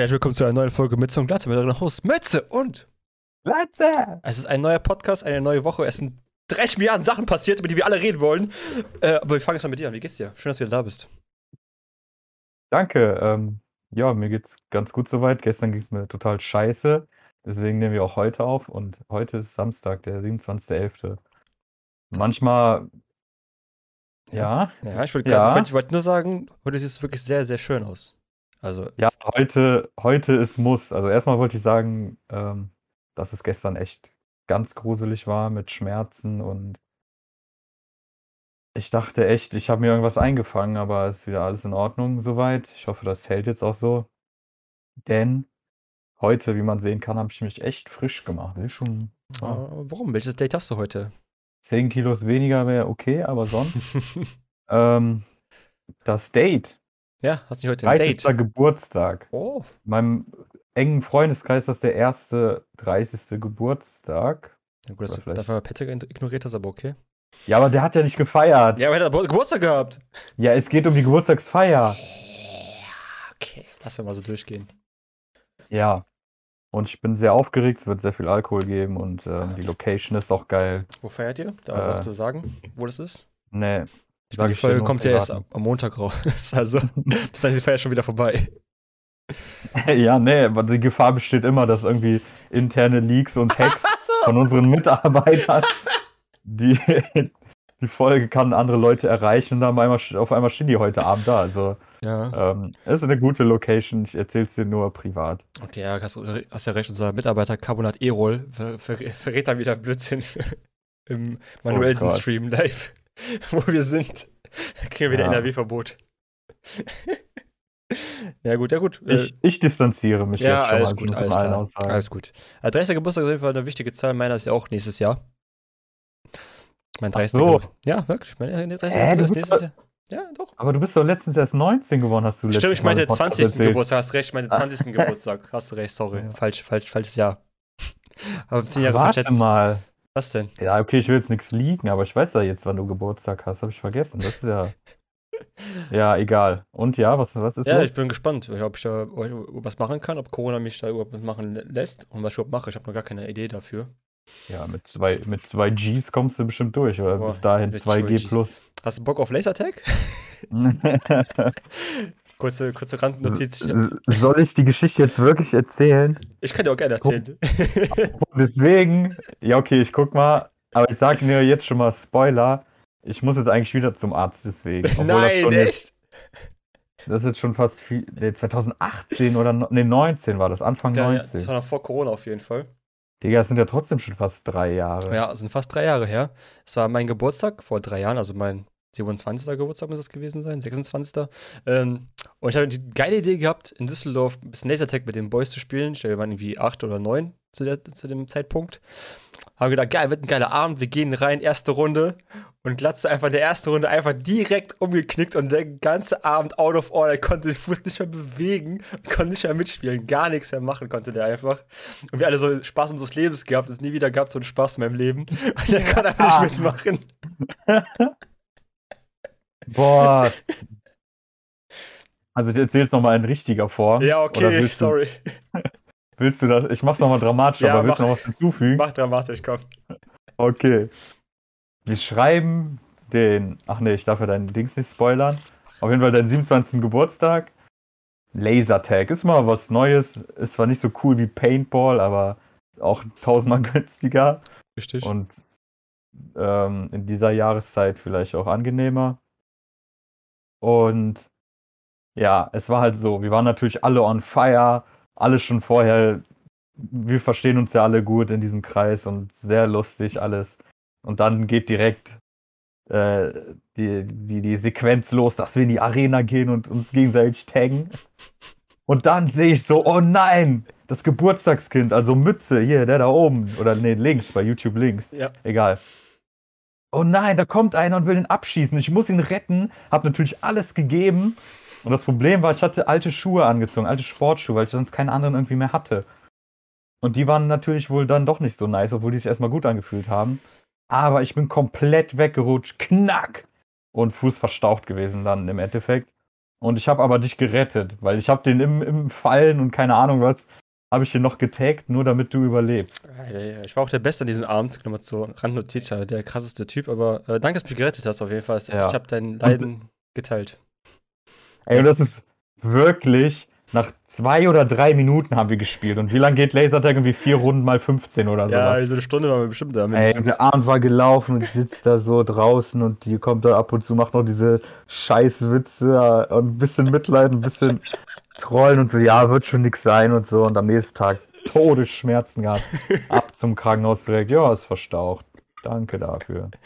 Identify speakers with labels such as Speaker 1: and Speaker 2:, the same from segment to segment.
Speaker 1: herzlich willkommen zu einer neuen Folge Mütze und Glatze mit euren Host Mütze und
Speaker 2: Glatze!
Speaker 1: Es ist ein neuer Podcast, eine neue Woche. Es sind 30 Milliarden Sachen passiert, über die wir alle reden wollen. Äh, aber wir fangen jetzt mal mit dir an. Wie geht's dir? Schön, dass du wieder da bist.
Speaker 2: Danke. Ähm, ja, mir geht's ganz gut soweit. Gestern ging es mir total scheiße. Deswegen nehmen wir auch heute auf. Und heute ist Samstag, der 27.11. Manchmal. Ja.
Speaker 1: Ja, ich wollte
Speaker 2: Ja.
Speaker 1: wollt nur sagen, heute siehst du wirklich sehr, sehr schön aus. Also,
Speaker 2: Ja, heute, heute ist Muss. Also erstmal wollte ich sagen, ähm, dass es gestern echt ganz gruselig war mit Schmerzen und ich dachte echt, ich habe mir irgendwas eingefangen, aber es ist wieder alles in Ordnung soweit. Ich hoffe, das hält jetzt auch so. Denn heute, wie man sehen kann, habe ich mich echt frisch gemacht. Ist schon
Speaker 1: äh,
Speaker 2: ah,
Speaker 1: warum? Welches Date hast du heute?
Speaker 2: 10 Kilos weniger wäre okay, aber sonst. ähm, das Date,
Speaker 1: ja, hast du nicht heute ein
Speaker 2: 30.
Speaker 1: Date?
Speaker 2: Geburtstag.
Speaker 1: Oh,
Speaker 2: meinem engen Freundeskreis ist das der erste 30. Geburtstag.
Speaker 1: na gut, dass
Speaker 2: Oder
Speaker 1: du
Speaker 2: vielleicht-
Speaker 1: dafür Patrick ignoriert hast, aber okay.
Speaker 2: Ja, aber der hat ja nicht gefeiert.
Speaker 1: Ja, aber er hat Geburtstag gehabt.
Speaker 2: Ja, es geht um die Geburtstagsfeier.
Speaker 1: Okay, lass wir mal so durchgehen.
Speaker 2: Ja. Und ich bin sehr aufgeregt, es wird sehr viel Alkohol geben und ähm, die Location ist auch geil.
Speaker 1: Wo feiert ihr? Da
Speaker 2: Äh.
Speaker 1: darfst du sagen, wo das ist?
Speaker 2: Nee.
Speaker 1: Ich meine, die Folge kommt ja erst am Montag raus. Also, bis dann ist die Feier schon wieder vorbei.
Speaker 2: ja, nee, aber die Gefahr besteht immer, dass irgendwie interne Leaks und Hacks
Speaker 1: Achso!
Speaker 2: von unseren Mitarbeitern, die, die Folge kann andere Leute erreichen und dann auf einmal, auf einmal stehen die heute Abend da. Also,
Speaker 1: Ja.
Speaker 2: ähm, es ist eine gute Location, ich erzähl's dir nur privat.
Speaker 1: Okay, ja, hast, hast ja recht. Unser Mitarbeiter Carbonat Erol ver ver verrät dann wieder Blödsinn im Manuelsen
Speaker 2: Oh.
Speaker 1: Stream live, wo wir sind. Kriegen wir wieder
Speaker 2: Ja.
Speaker 1: NRW-Verbot. ja, gut, ja, gut. Äh,
Speaker 2: Ich, ich distanziere mich
Speaker 1: ja,
Speaker 2: jetzt schon
Speaker 1: alles
Speaker 2: mal
Speaker 1: gut, alles klar.
Speaker 2: Aussagen.
Speaker 1: Alles gut. Also 30. Geburtstag ist auf jeden Fall eine wichtige Zahl. Meiner ist ja auch nächstes Jahr. Mein 30.
Speaker 2: so.
Speaker 1: Ja, wirklich. Mein 30.
Speaker 2: Hä,
Speaker 1: Geburtstag
Speaker 2: du
Speaker 1: ist nächstes Jahr. Ja, doch.
Speaker 2: Aber du bist doch letztens erst 19 geworden, hast du letztes
Speaker 1: Stimmt, ich meinte
Speaker 2: im Podcast
Speaker 1: 20.
Speaker 2: erzählt.
Speaker 1: Geburtstag, hast recht, ich meinte 20. Geburtstag. Hast du recht, sorry.
Speaker 2: Ja.
Speaker 1: Falsch, falsch, falsches Jahr. Aber 10 Jahre
Speaker 2: Warte
Speaker 1: verschätzt.
Speaker 2: mal.
Speaker 1: Was denn?
Speaker 2: Ja, okay, ich will jetzt nichts liegen, aber ich weiß ja jetzt, wann du Geburtstag hast. Habe ich vergessen. Das ist ja. ja, egal. Und ja, was, was ist
Speaker 1: Ja,
Speaker 2: los?
Speaker 1: ich bin gespannt, ob ich da was machen kann, ob Corona mich da überhaupt was machen lä- lässt und was ich überhaupt mache. Ich habe noch gar keine Idee dafür.
Speaker 2: Ja, mit zwei, mit zwei Gs kommst du bestimmt durch, oder
Speaker 1: Boah,
Speaker 2: bis dahin
Speaker 1: mit
Speaker 2: 2G
Speaker 1: zwei
Speaker 2: plus.
Speaker 1: Hast du Bock auf Lasertag? kurze, kurze Randnotiz.
Speaker 2: Soll ich die Geschichte jetzt wirklich erzählen?
Speaker 1: Ich kann dir auch gerne erzählen.
Speaker 2: Deswegen, ja, okay, ich guck mal, aber ich sage mir jetzt schon mal Spoiler. Ich muss jetzt eigentlich wieder zum Arzt, deswegen. Obwohl das
Speaker 1: Nein,
Speaker 2: schon jetzt,
Speaker 1: echt?
Speaker 2: das ist jetzt schon fast viel. Nee, 2018 oder nee, 19 war das, Anfang
Speaker 1: Ja, ja,
Speaker 2: 19.
Speaker 1: das war noch vor Corona auf jeden Fall.
Speaker 2: Digga, das sind ja trotzdem schon fast drei Jahre.
Speaker 1: Ja, es sind fast drei Jahre her. Es war mein Geburtstag vor drei Jahren, also mein 27. Geburtstag muss es gewesen sein, 26. Ähm, und ich hatte die geile Idee gehabt, in Düsseldorf ein bisschen Lasertag mit den Boys zu spielen. Ich glaube, wir waren irgendwie acht oder neun zu, der, zu dem Zeitpunkt. Haben gedacht, geil, wird ein geiler Abend, wir gehen rein, erste Runde. Und Glatze einfach in der ersten Runde einfach direkt umgeknickt und der ganze Abend out of order, konnte den Fuß nicht mehr bewegen, konnte nicht mehr mitspielen, gar nichts mehr machen konnte der einfach. Und wir alle so Spaß unseres Lebens gehabt, es nie wieder gab so einen Spaß in meinem Leben. Und der kann einfach nicht mitmachen.
Speaker 2: Boah. Also ich erzähl's nochmal in richtiger Form.
Speaker 1: Ja, okay,
Speaker 2: willst
Speaker 1: sorry.
Speaker 2: Du, willst du das? Ich mach's nochmal dramatisch,
Speaker 1: Ja,
Speaker 2: aber willst du noch was hinzufügen?
Speaker 1: Mach dramatisch, komm.
Speaker 2: Okay. Wir schreiben den. Ach nee, ich darf ja deinen Dings nicht spoilern. Auf jeden Fall deinen 27. Geburtstag. Lasertag ist mal was Neues. Ist zwar nicht so cool wie Paintball, aber auch tausendmal günstiger.
Speaker 1: Richtig.
Speaker 2: Und ähm, in dieser Jahreszeit vielleicht auch angenehmer. Und ja, es war halt so, wir waren natürlich alle on fire, alle schon vorher, wir verstehen uns ja alle gut in diesem Kreis und sehr lustig alles. Und dann geht direkt äh, die, die, die Sequenz los, dass wir in die Arena gehen und uns gegenseitig taggen. Und dann sehe ich so, oh nein, das Geburtstagskind, also Mütze, hier, der da oben, oder nee, links, bei YouTube links,
Speaker 1: ja.
Speaker 2: egal. Oh nein, da kommt einer und will ihn abschießen. Ich muss ihn retten. Hab natürlich alles gegeben. Und das Problem war, ich hatte alte Schuhe angezogen, alte Sportschuhe, weil ich sonst keine anderen irgendwie mehr hatte. Und die waren natürlich wohl dann doch nicht so nice, obwohl die sich erstmal gut angefühlt haben. Aber ich bin komplett weggerutscht. Knack! Und Fuß verstaucht gewesen dann im Endeffekt. Und ich habe aber dich gerettet, weil ich habe den im, im Fallen und keine Ahnung was, habe ich den noch getaggt, nur damit du überlebst.
Speaker 1: Ich war auch der Beste an diesem Abend, nochmal zur Randnotiz, der krasseste Typ, aber äh, danke, dass du mich gerettet hast auf jeden Fall. Ja. Ich habe dein Leiden und, geteilt.
Speaker 2: Ey, und das ist wirklich, nach zwei oder drei Minuten haben wir gespielt. Und wie lange geht Lasertag? Irgendwie vier Runden mal 15 oder so.
Speaker 1: Ja, so eine Stunde waren wir bestimmt da.
Speaker 2: Ey, der Abend war gelaufen und sitzt da so draußen und die kommt da ab und zu, macht noch diese Scheißwitze und ein bisschen Mitleid, ein bisschen trollen und so, ja, wird schon nix sein und so. Und am nächsten Tag Todesschmerzen gehabt. Ab zum Krankenhaus direkt, ja, ist verstaucht. Danke dafür.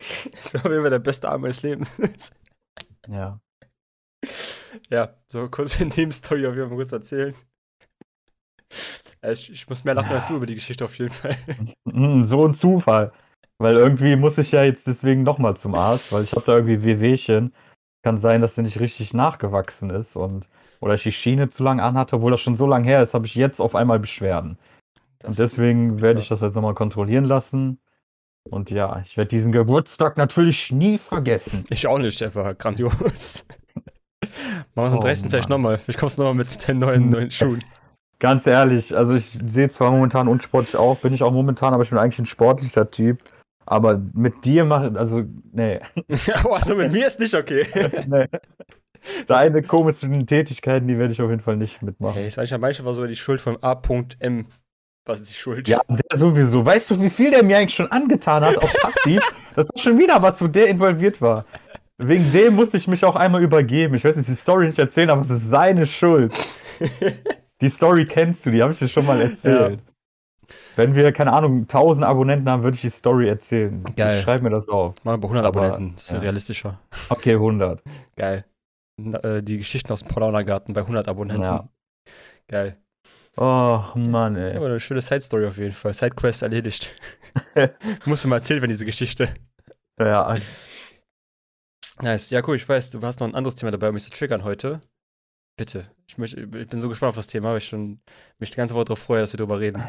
Speaker 1: Das war auf jeden Fall der beste Abend meines Lebens.
Speaker 2: ja.
Speaker 1: Ja, so kurz in dem Story auf jeden Fall kurz erzählen. Ich, ich muss mehr lachen als du über die Geschichte auf jeden Fall.
Speaker 2: Hm, so ein Zufall. Weil irgendwie muss ich ja jetzt deswegen nochmal zum Arzt, weil ich habe da irgendwie Wehwehchen. Kann sein, dass der nicht richtig nachgewachsen ist und oder ich die Schiene zu lang anhatte, obwohl das schon so lange her ist, habe ich jetzt auf einmal Beschwerden. Das und deswegen werde ich das jetzt nochmal kontrollieren lassen. Und ja, ich werde diesen Geburtstag natürlich nie vergessen.
Speaker 1: Ich auch nicht, einfach grandios. Machen wir am 30. Oh, vielleicht nochmal. Vielleicht kommst du nochmal mit den neuen, neuen Schuhen.
Speaker 2: Ganz ehrlich, also ich sehe zwar momentan unsportlich auch, bin ich auch momentan, aber ich bin eigentlich ein sportlicher Typ. Aber mit dir mache also, nee.
Speaker 1: also mit mir ist nicht okay. nee.
Speaker 2: Deine komischen Tätigkeiten, die werde ich auf jeden Fall nicht mitmachen.
Speaker 1: Hey, ich weiß ja, manchmal war sogar die Schuld von A.M. Was ist die Schuld?
Speaker 2: Ja, der sowieso. Weißt du, wie viel der mir eigentlich schon angetan hat auf passiv? das ist schon wieder was, wo der involviert war. Wegen dem musste ich mich auch einmal übergeben. Ich weiß nicht, die Story nicht erzählen, aber es ist seine Schuld. die Story kennst du, die habe ich dir schon mal erzählt. Ja. Wenn wir, keine Ahnung, 1000 Abonnenten haben, würde ich die Story erzählen.
Speaker 1: Geil.
Speaker 2: Ich schreib mir das auf.
Speaker 1: Machen wir 100 aber, Abonnenten, das ist ja. realistischer.
Speaker 2: Okay, 100.
Speaker 1: Geil. Äh, die Geschichten aus dem Paulaner Garten bei 100 Abonnenten. Ja. Geil.
Speaker 2: Oh, Mann, ey.
Speaker 1: Aber eine schöne Side-Story auf jeden Fall. Sidequest erledigt. Musst du mal erzählen, wenn diese Geschichte.
Speaker 2: Ja,
Speaker 1: Nice. Ja, cool, ich weiß, du hast noch ein anderes Thema dabei, um mich zu triggern heute. Bitte. Ich, möchte, ich bin so gespannt auf das Thema, weil ich schon mich die ganze Woche darauf freue, dass wir darüber reden.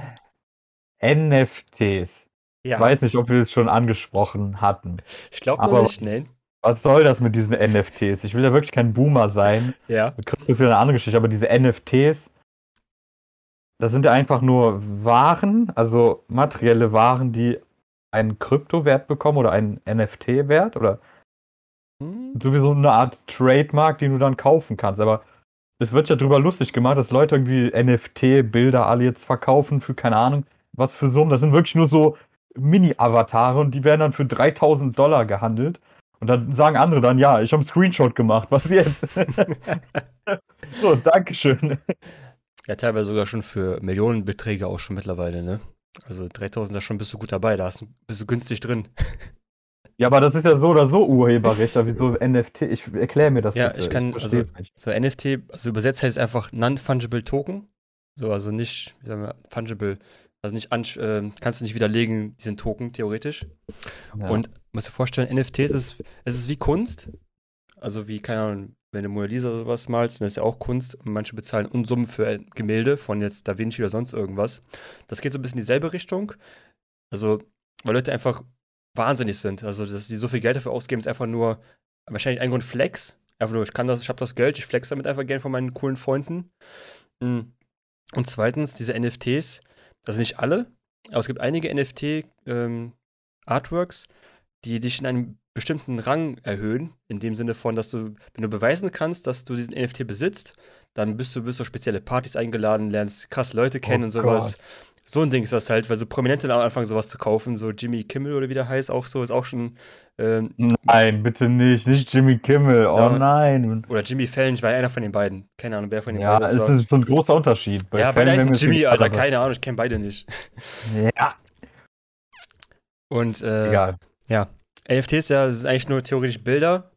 Speaker 2: NFTs. Ja. Ich weiß nicht, ob wir es schon angesprochen hatten.
Speaker 1: Ich glaube noch nicht, nein.
Speaker 2: Was soll das mit diesen NFTs? Ich will ja wirklich kein Boomer sein.
Speaker 1: Ja.
Speaker 2: Krypto ist wieder eine andere Geschichte, aber diese NFTs, das sind ja einfach nur Waren, also materielle Waren, die einen Kryptowert bekommen oder einen NFT-Wert oder hm? Sowieso eine Art Trademark, den du dann kaufen kannst. Aber es wird ja drüber lustig gemacht, dass Leute irgendwie NFT-Bilder alle jetzt verkaufen für keine Ahnung was für Summen. Das sind wirklich nur so Mini-Avatare und die werden dann für 3000 Dollar gehandelt. Und dann sagen andere dann, ja, ich habe einen Screenshot gemacht, was jetzt? so, Dankeschön.
Speaker 1: Ja, teilweise sogar schon für Millionenbeträge auch schon mittlerweile, ne? Also 3000, da schon bist du gut dabei, da bist du günstig drin.
Speaker 2: Ja, aber das ist ja so oder so Urheberrecht, wieso NFT? Ich erkläre mir das
Speaker 1: Ja, bitte. ich kann, ich also, nicht. so NFT, also übersetzt heißt es einfach Non-Fungible Token. So, also nicht, wie sagen wir, fungible. Also nicht, äh, kannst du nicht widerlegen, diesen Token, theoretisch. Ja. Und musst dir vorstellen, NFTs ist, es ist wie Kunst. Also wie, keine Ahnung, wenn du Mona Lisa oder sowas malst, dann ist ja auch Kunst und manche bezahlen Unsummen für Gemälde von jetzt Da Vinci oder sonst irgendwas. Das geht so ein bisschen in dieselbe Richtung. Also, weil Leute einfach wahnsinnig sind. Also, dass sie so viel Geld dafür ausgeben, ist einfach nur wahrscheinlich ein Grund Flex. Einfach nur, ich kann das, ich habe das Geld, ich flex damit einfach gerne von meinen coolen Freunden. Hm. Und zweitens, diese NFTs, also nicht alle, aber es gibt einige NFT-Artworks, ähm, die dich in einem bestimmten Rang erhöhen, in dem Sinne von, dass du, wenn du beweisen kannst, dass du diesen NFT besitzt, dann bist du, wirst du auf spezielle Partys eingeladen, lernst krass Leute kennen oh und sowas. Gott. So ein Ding ist das halt, weil so Prominente dann anfangen, sowas zu kaufen. So Jimmy Kimmel oder wie der heißt, auch so, ist auch schon.
Speaker 2: Ähm, nein, bitte nicht, nicht Jimmy Kimmel, oh ja, nein.
Speaker 1: Oder Jimmy Fallon, ich war einer von den beiden. Keine Ahnung, wer von den
Speaker 2: ja,
Speaker 1: beiden
Speaker 2: das war. Ja, ist schon ein großer Unterschied.
Speaker 1: Bei ja, beide heißen Jimmy, Alter, keine Ahnung, ich kenne beide nicht.
Speaker 2: Ja.
Speaker 1: Und, äh, Egal. Ja. NFTs, ja, das sind eigentlich nur theoretisch Bilder,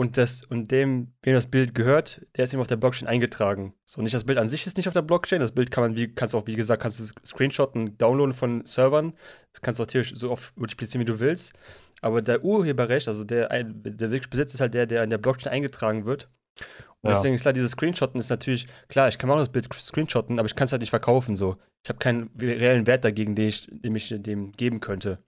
Speaker 1: und, das, und dem, wem das Bild gehört, der ist eben auf der Blockchain eingetragen. So, nicht das Bild an sich ist nicht auf der Blockchain. Das Bild kann man, wie, kannst du auch, wie gesagt, kannst du screenshotten, downloaden von Servern. Das kannst du auch theoretisch so oft multiplizieren, wie du willst. Aber der Urheberrecht, also der, der wirklich Besitz ist halt der, der in der Blockchain eingetragen wird. Und ja. deswegen ist klar, dieses Screenshotten ist natürlich, klar, ich kann auch das Bild screenshotten, aber ich kann es halt nicht verkaufen so. Ich habe keinen reellen Wert dagegen, den ich, den ich dem geben könnte.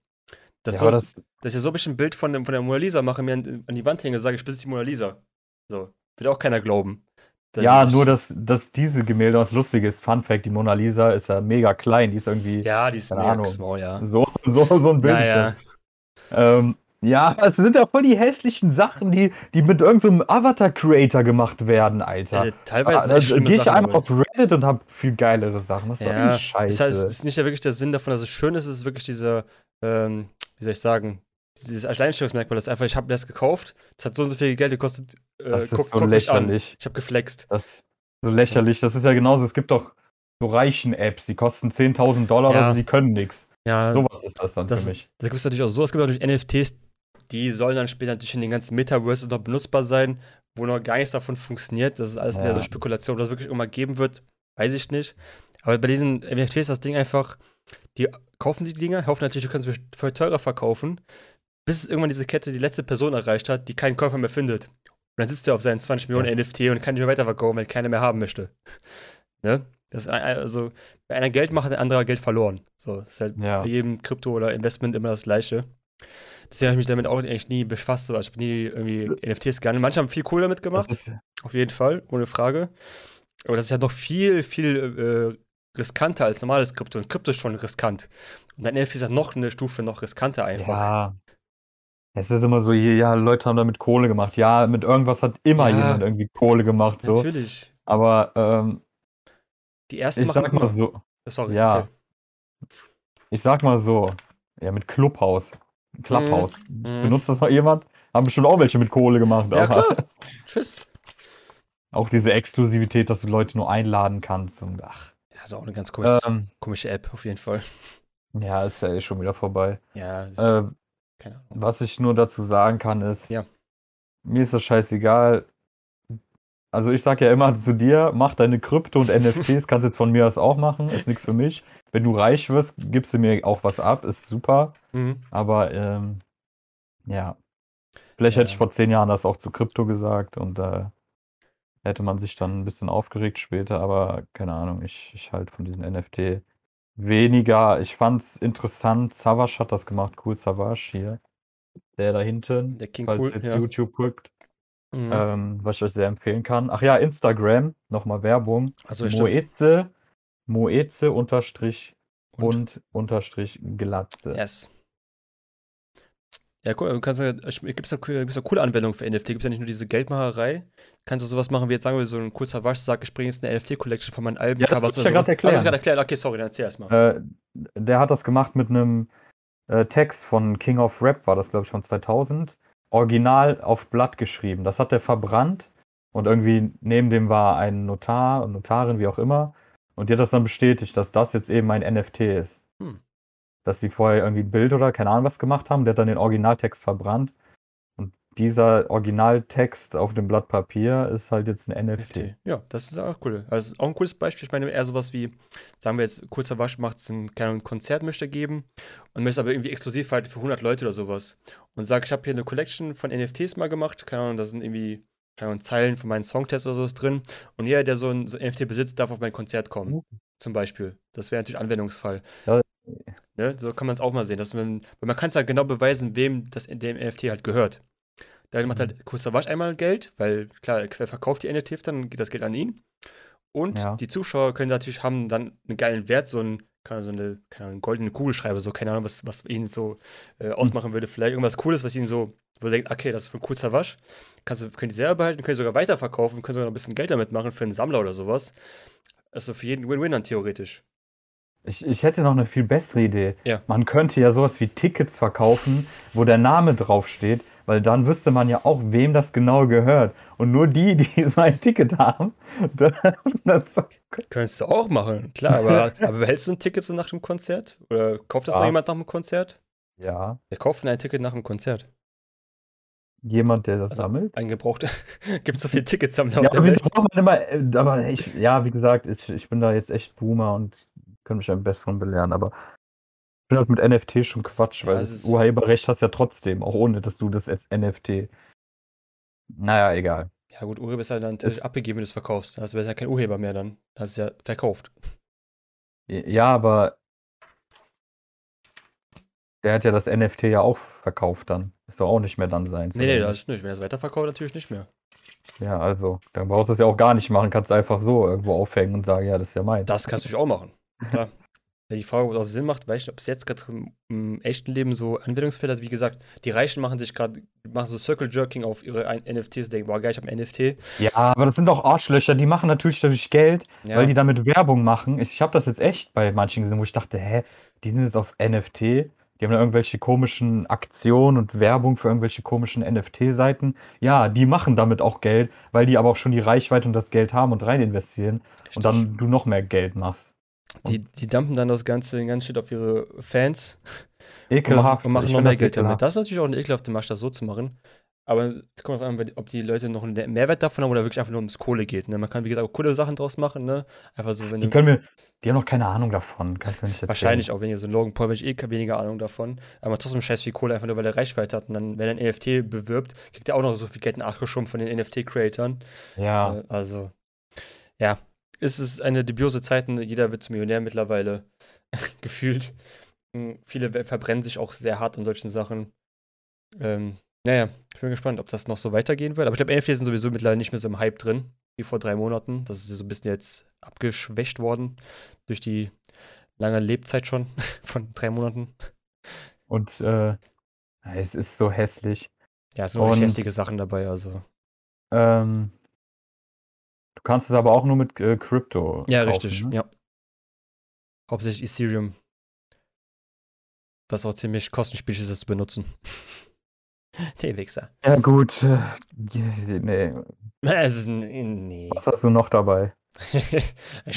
Speaker 1: Das,
Speaker 2: Ja, aber
Speaker 1: das,
Speaker 2: das,
Speaker 1: ist ja so ein bisschen ein Bild von, dem- von der Mona Lisa mache, mir an, an die Wand hänge, sage ich, das ist die Mona Lisa. So. Wird auch keiner glauben. Das
Speaker 2: ja, nur dass, dass diese Gemälde, das Lustige ist, Fun Fact, die Mona Lisa ist ja mega klein, die ist irgendwie
Speaker 1: Ja, die ist
Speaker 2: Keine
Speaker 1: mega
Speaker 2: Ahnung.
Speaker 1: small, ja.
Speaker 2: so, so, so ein Bild.
Speaker 1: Ja, ja.
Speaker 2: das. Ähm, ja, es sind ja voll die hässlichen Sachen, die, die mit irgendeinem Avatar-Creator gemacht werden, Alter.
Speaker 1: Äh, teilweise
Speaker 2: Ah, gehe ich
Speaker 1: Sachen dabei.
Speaker 2: auf Reddit und habe viel geilere Sachen. Was ist doch
Speaker 1: Ja,
Speaker 2: die Scheiße?
Speaker 1: Das heißt, es ist nicht ja wirklich der Sinn davon, dass es schön ist, es ist wirklich dieser, ähm, wie soll ich sagen, dieses Alleinstellungsmerkmal, das ist einfach, ich habe mir das gekauft, das hat so und so viel Geld gekostet, äh,
Speaker 2: das ist
Speaker 1: guck,
Speaker 2: so
Speaker 1: guck
Speaker 2: lächerlich.
Speaker 1: Ich habe geflext.
Speaker 2: Das so lächerlich. Das ist ja genauso. Es gibt doch so reichen Apps, die kosten 10.000 Dollar,
Speaker 1: Ja.
Speaker 2: also die können nichts.
Speaker 1: Ja,
Speaker 2: Sowas ist das dann
Speaker 1: das-
Speaker 2: für mich.
Speaker 1: das gibt es natürlich auch so. Es gibt natürlich NFTs, die sollen dann später natürlich in den ganzen Metaverses noch benutzbar sein, wo noch gar nichts davon funktioniert. Das ist alles
Speaker 2: Ja.
Speaker 1: so Spekulation, ob das wirklich irgendwann geben wird, weiß ich nicht. Aber bei diesen NFTs ist das Ding einfach, die kaufen sich die Dinger, hoffen natürlich, können es für teurer verkaufen, bis irgendwann diese Kette die letzte Person erreicht hat, die keinen Käufer mehr findet. Und dann sitzt er auf seinen 20 Millionen
Speaker 2: Ja.
Speaker 1: NFT und kann nicht mehr weiterverkaufen, weil keiner mehr haben möchte. Ne? Das ein- also, wenn einer Geld macht, hat ein anderer Geld verloren. So, das ist halt
Speaker 2: Ja.
Speaker 1: bei jedem Krypto oder Investment immer das Gleiche. Deswegen habe ich mich damit auch eigentlich nie befasst. So. Also ich habe nie irgendwie NFTs gerne. Manche haben viel cool damit gemacht, auf jeden Fall, ohne Frage. Aber das ist ja noch viel, viel äh, riskanter als normales Krypto. Und Krypto ist schon riskant. Und dann NFT ist ja noch eine Stufe noch riskanter einfach.
Speaker 2: ja. Es ist immer so, ja, Leute haben damit Kohle gemacht. Ja, mit irgendwas hat immer
Speaker 1: Ja.
Speaker 2: jemand irgendwie Kohle gemacht. So.
Speaker 1: Natürlich.
Speaker 2: Aber ähm,
Speaker 1: Die ersten
Speaker 2: ich
Speaker 1: machen
Speaker 2: sag mal so,
Speaker 1: Sorry,
Speaker 2: ja.
Speaker 1: erzähl.
Speaker 2: ich sag mal so, ja, mit Clubhouse. Clubhouse.
Speaker 1: Mhm.
Speaker 2: Benutzt das noch jemand? Haben bestimmt auch welche mit Kohle gemacht.
Speaker 1: Ja,
Speaker 2: aber
Speaker 1: klar. Tschüss.
Speaker 2: Auch diese Exklusivität, dass du Leute nur einladen kannst und ach.
Speaker 1: Ist auch eine ganz komische,
Speaker 2: Ähm,
Speaker 1: komische App, auf jeden Fall.
Speaker 2: ja, ist ja eh schon wieder vorbei.
Speaker 1: Ja, ist,
Speaker 2: Äh,
Speaker 1: keine Ahnung.
Speaker 2: was ich nur dazu sagen kann, ist,
Speaker 1: Ja.
Speaker 2: mir ist das scheißegal. Also ich sag ja immer zu dir, mach deine Krypto und NFTs, kannst jetzt von mir aus auch machen, ist nichts für mich. Wenn du reich wirst, gibst du mir auch was ab, ist super.
Speaker 1: Mhm.
Speaker 2: Aber ähm, ja, vielleicht
Speaker 1: Ja.
Speaker 2: hätte ich vor zehn Jahren das auch zu Krypto gesagt und äh, hätte man sich dann ein bisschen aufgeregt später, aber keine Ahnung, ich, ich halt von diesen NFT weniger. Ich fand's interessant, Savage hat das gemacht, cool, Savage hier. Der da hinten,
Speaker 1: Der King
Speaker 2: falls
Speaker 1: cool.
Speaker 2: jetzt
Speaker 1: Ja.
Speaker 2: YouTube guckt,
Speaker 1: Mhm.
Speaker 2: ähm, was ich euch sehr empfehlen kann. Ach ja, Instagram, nochmal Werbung.
Speaker 1: Stimmt.
Speaker 2: Moeze, Moeze unterstrich
Speaker 1: Und?
Speaker 2: und unterstrich Glatze.
Speaker 1: Yes. Ja, cool. Du kannst ich- gibt's ja, cool- gibt's ja coole Anwendungen für NFT. Gibt ja nicht nur diese Geldmacherei. Kannst du sowas machen, wie jetzt sagen wir so ein kurzer Wasch, sag, ich bringe jetzt eine NFT-Collection von meinen Alben.
Speaker 2: Ja, das wollte ich ja
Speaker 1: du
Speaker 2: erklären.
Speaker 1: gerade erklärt? Okay, sorry, dann erzähl erstmal.
Speaker 2: Äh, der hat das gemacht mit einem äh, Text von King of Rap, war das, glaube ich, von 2000. Original auf Blatt geschrieben. Das hat er verbrannt und irgendwie neben dem war ein Notar und Notarin, wie auch immer. Und die hat das dann bestätigt, dass das jetzt eben ein NFT ist.
Speaker 1: Hm.
Speaker 2: Dass die vorher irgendwie ein Bild oder keine Ahnung was gemacht haben. Der hat dann den Originaltext verbrannt. Und dieser Originaltext auf dem Blatt Papier ist halt jetzt ein NFT.
Speaker 1: NFT. Ja, das ist auch cool. Also auch ein cooles Beispiel. Ich meine eher sowas wie, sagen wir jetzt, kurzer Wasch macht es ein, Konzert möchte geben und möchte es aber irgendwie exklusiv halt für 100 Leute oder sowas. Und sagt, ich habe hier eine Collection von NFTs mal gemacht, keine Ahnung, da sind irgendwie keine Ahnung, Zeilen von meinen Songtests oder sowas drin. Und jeder, der so ein, so ein NFT besitzt, darf auf mein Konzert kommen. Zum Beispiel. Das wäre natürlich Anwendungsfall.
Speaker 2: Ja.
Speaker 1: Ne? So kann man es auch mal sehen. Dass man, weil man kann es halt genau beweisen, wem das dem NFT halt gehört. Da macht
Speaker 2: Mhm.
Speaker 1: halt Costa Wasch einmal Geld, weil klar, er verkauft die NFTs, dann geht das Geld an ihn. Und
Speaker 2: Ja.
Speaker 1: die Zuschauer können natürlich haben dann einen geilen Wert, so, ein, so eine, keine goldene Kugelschreiber, so keine Ahnung, was, was ihn so äh,
Speaker 2: Hm.
Speaker 1: ausmachen würde. Vielleicht irgendwas Cooles, was ihn so, wo er denkt, okay, das ist für ein cooler Wasch. Kannst du, können die selber behalten, können sogar weiterverkaufen, können sogar noch ein bisschen Geld damit machen für einen Sammler oder sowas. Also für jeden Win-Win dann theoretisch.
Speaker 2: Ich, ich hätte noch eine viel bessere Idee.
Speaker 1: Ja.
Speaker 2: Man könnte ja sowas wie Tickets verkaufen, wo der Name draufsteht, weil dann wüsste man ja auch, wem das genau gehört. Und nur die, die so ein Ticket haben, das,
Speaker 1: Könntest du auch machen, klar, aber, aber behältst du ein Ticket so nach dem Konzert? Oder kauft das
Speaker 2: Ja.
Speaker 1: noch jemand nach dem Konzert?
Speaker 2: ja,
Speaker 1: Wer kauft denn ein Ticket nach dem Konzert?
Speaker 2: Jemand, der das
Speaker 1: Also,
Speaker 2: sammelt.
Speaker 1: Ein gebrauchter. Gibt es so viele Ticketsammler
Speaker 2: Ja,
Speaker 1: auf der Welt?
Speaker 2: immer, äh, aber ich, ja, wie gesagt, ich, ich bin da jetzt echt Boomer und kann mich einen besseren belehren, aber ich finde das mit NFT schon Quatsch,
Speaker 1: Ja,
Speaker 2: weil
Speaker 1: es
Speaker 2: das
Speaker 1: ist-
Speaker 2: Urheberrecht hast ja trotzdem, auch ohne, dass du das als NFT. Naja, egal.
Speaker 1: Ja, gut, Urheber ist ja dann natürlich
Speaker 2: Es-
Speaker 1: abgegeben, wenn du es verkaufst. Hast du ja kein Urheber mehr dann. Da hast du es ja verkauft.
Speaker 2: Ja, aber Der hat ja das NFT ja auch verkauft dann. Ist doch auch nicht mehr dann sein.
Speaker 1: Nee, nee, das ist nicht. Wenn er es weiterverkauft, natürlich nicht mehr.
Speaker 2: Ja, also, dann brauchst du es ja auch gar nicht machen. Kannst du einfach so irgendwo aufhängen und sagen, ja, das ist ja mein.
Speaker 1: Das kannst du auch machen. Ja, die Frage, ob es Sinn macht, weiß ich ob es jetzt gerade im, echten Leben so Anwendungsfälle ist. Wie gesagt, die Reichen machen sich gerade, machen so Circle Jerking auf ihre NFTs, denken, boah, geil, ich habe ein NFT.
Speaker 2: Ja, aber das sind doch Arschlöcher, die machen natürlich dadurch Geld, ja. weil die damit Werbung machen. Ich, ich habe das jetzt echt bei manchen gesehen, wo ich dachte, hä, die sind jetzt auf NFT, die haben da irgendwelche komischen Aktionen und Werbung für irgendwelche komischen NFT-Seiten. Ja, die machen damit auch Geld, weil die aber auch schon die Reichweite und das Geld haben und rein investieren Richtig. und dann du noch mehr Geld machst.
Speaker 1: Die, die dumpen dann das ganze, den ganzen Shit auf ihre Fans.
Speaker 2: Ekelhaft.
Speaker 1: Und machen, und machen noch mehr Geld damit. Das ist natürlich auch eine ekelhafte Masche, das so zu machen. Aber es kommt darauf an, ob die Leute noch einen Mehrwert davon haben oder wirklich einfach nur ums Kohle geht. Ne? Man kann, wie gesagt, auch coole Sachen draus machen. Ne? Einfach so, wenn
Speaker 2: die können mir, die haben noch keine Ahnung davon. Kannst du nicht
Speaker 1: erzählen. Wahrscheinlich auch, wenn ihr so ein Logan Paul, ich eh weniger Ahnung davon. Aber trotzdem scheiß viel Kohle, einfach nur weil er Reichweite hat. Und dann, wenn er ein NFT bewirbt, kriegt er auch noch so viel Geld nachgeschoben von den NFT-Creatoren.
Speaker 2: Ja.
Speaker 1: Äh, also, ja, ist es eine dubiose Zeit. Jeder wird zum Millionär mittlerweile gefühlt. Hm, viele verbrennen sich auch sehr hart an solchen Sachen. Ähm, naja, ich bin gespannt, ob das noch so weitergehen wird. Aber ich glaube, NFTs sind sowieso mittlerweile nicht mehr so im Hype drin, wie vor drei Monaten. Das ist so ein bisschen jetzt abgeschwächt worden durch die lange Lebzeit schon von drei Monaten.
Speaker 2: Und äh, es ist so hässlich.
Speaker 1: Ja, es sind auch hässliche Sachen dabei, also.
Speaker 2: Ähm, Du kannst es aber auch nur mit äh, Crypto.
Speaker 1: Ja, kaufen, richtig, ne? ja. Hauptsächlich Ethereum. Was auch ziemlich kostenspielig ist, das zu benutzen. Der Wichser.
Speaker 2: Ja, gut. Äh, nee.
Speaker 1: Nee.
Speaker 2: Was hast du noch dabei?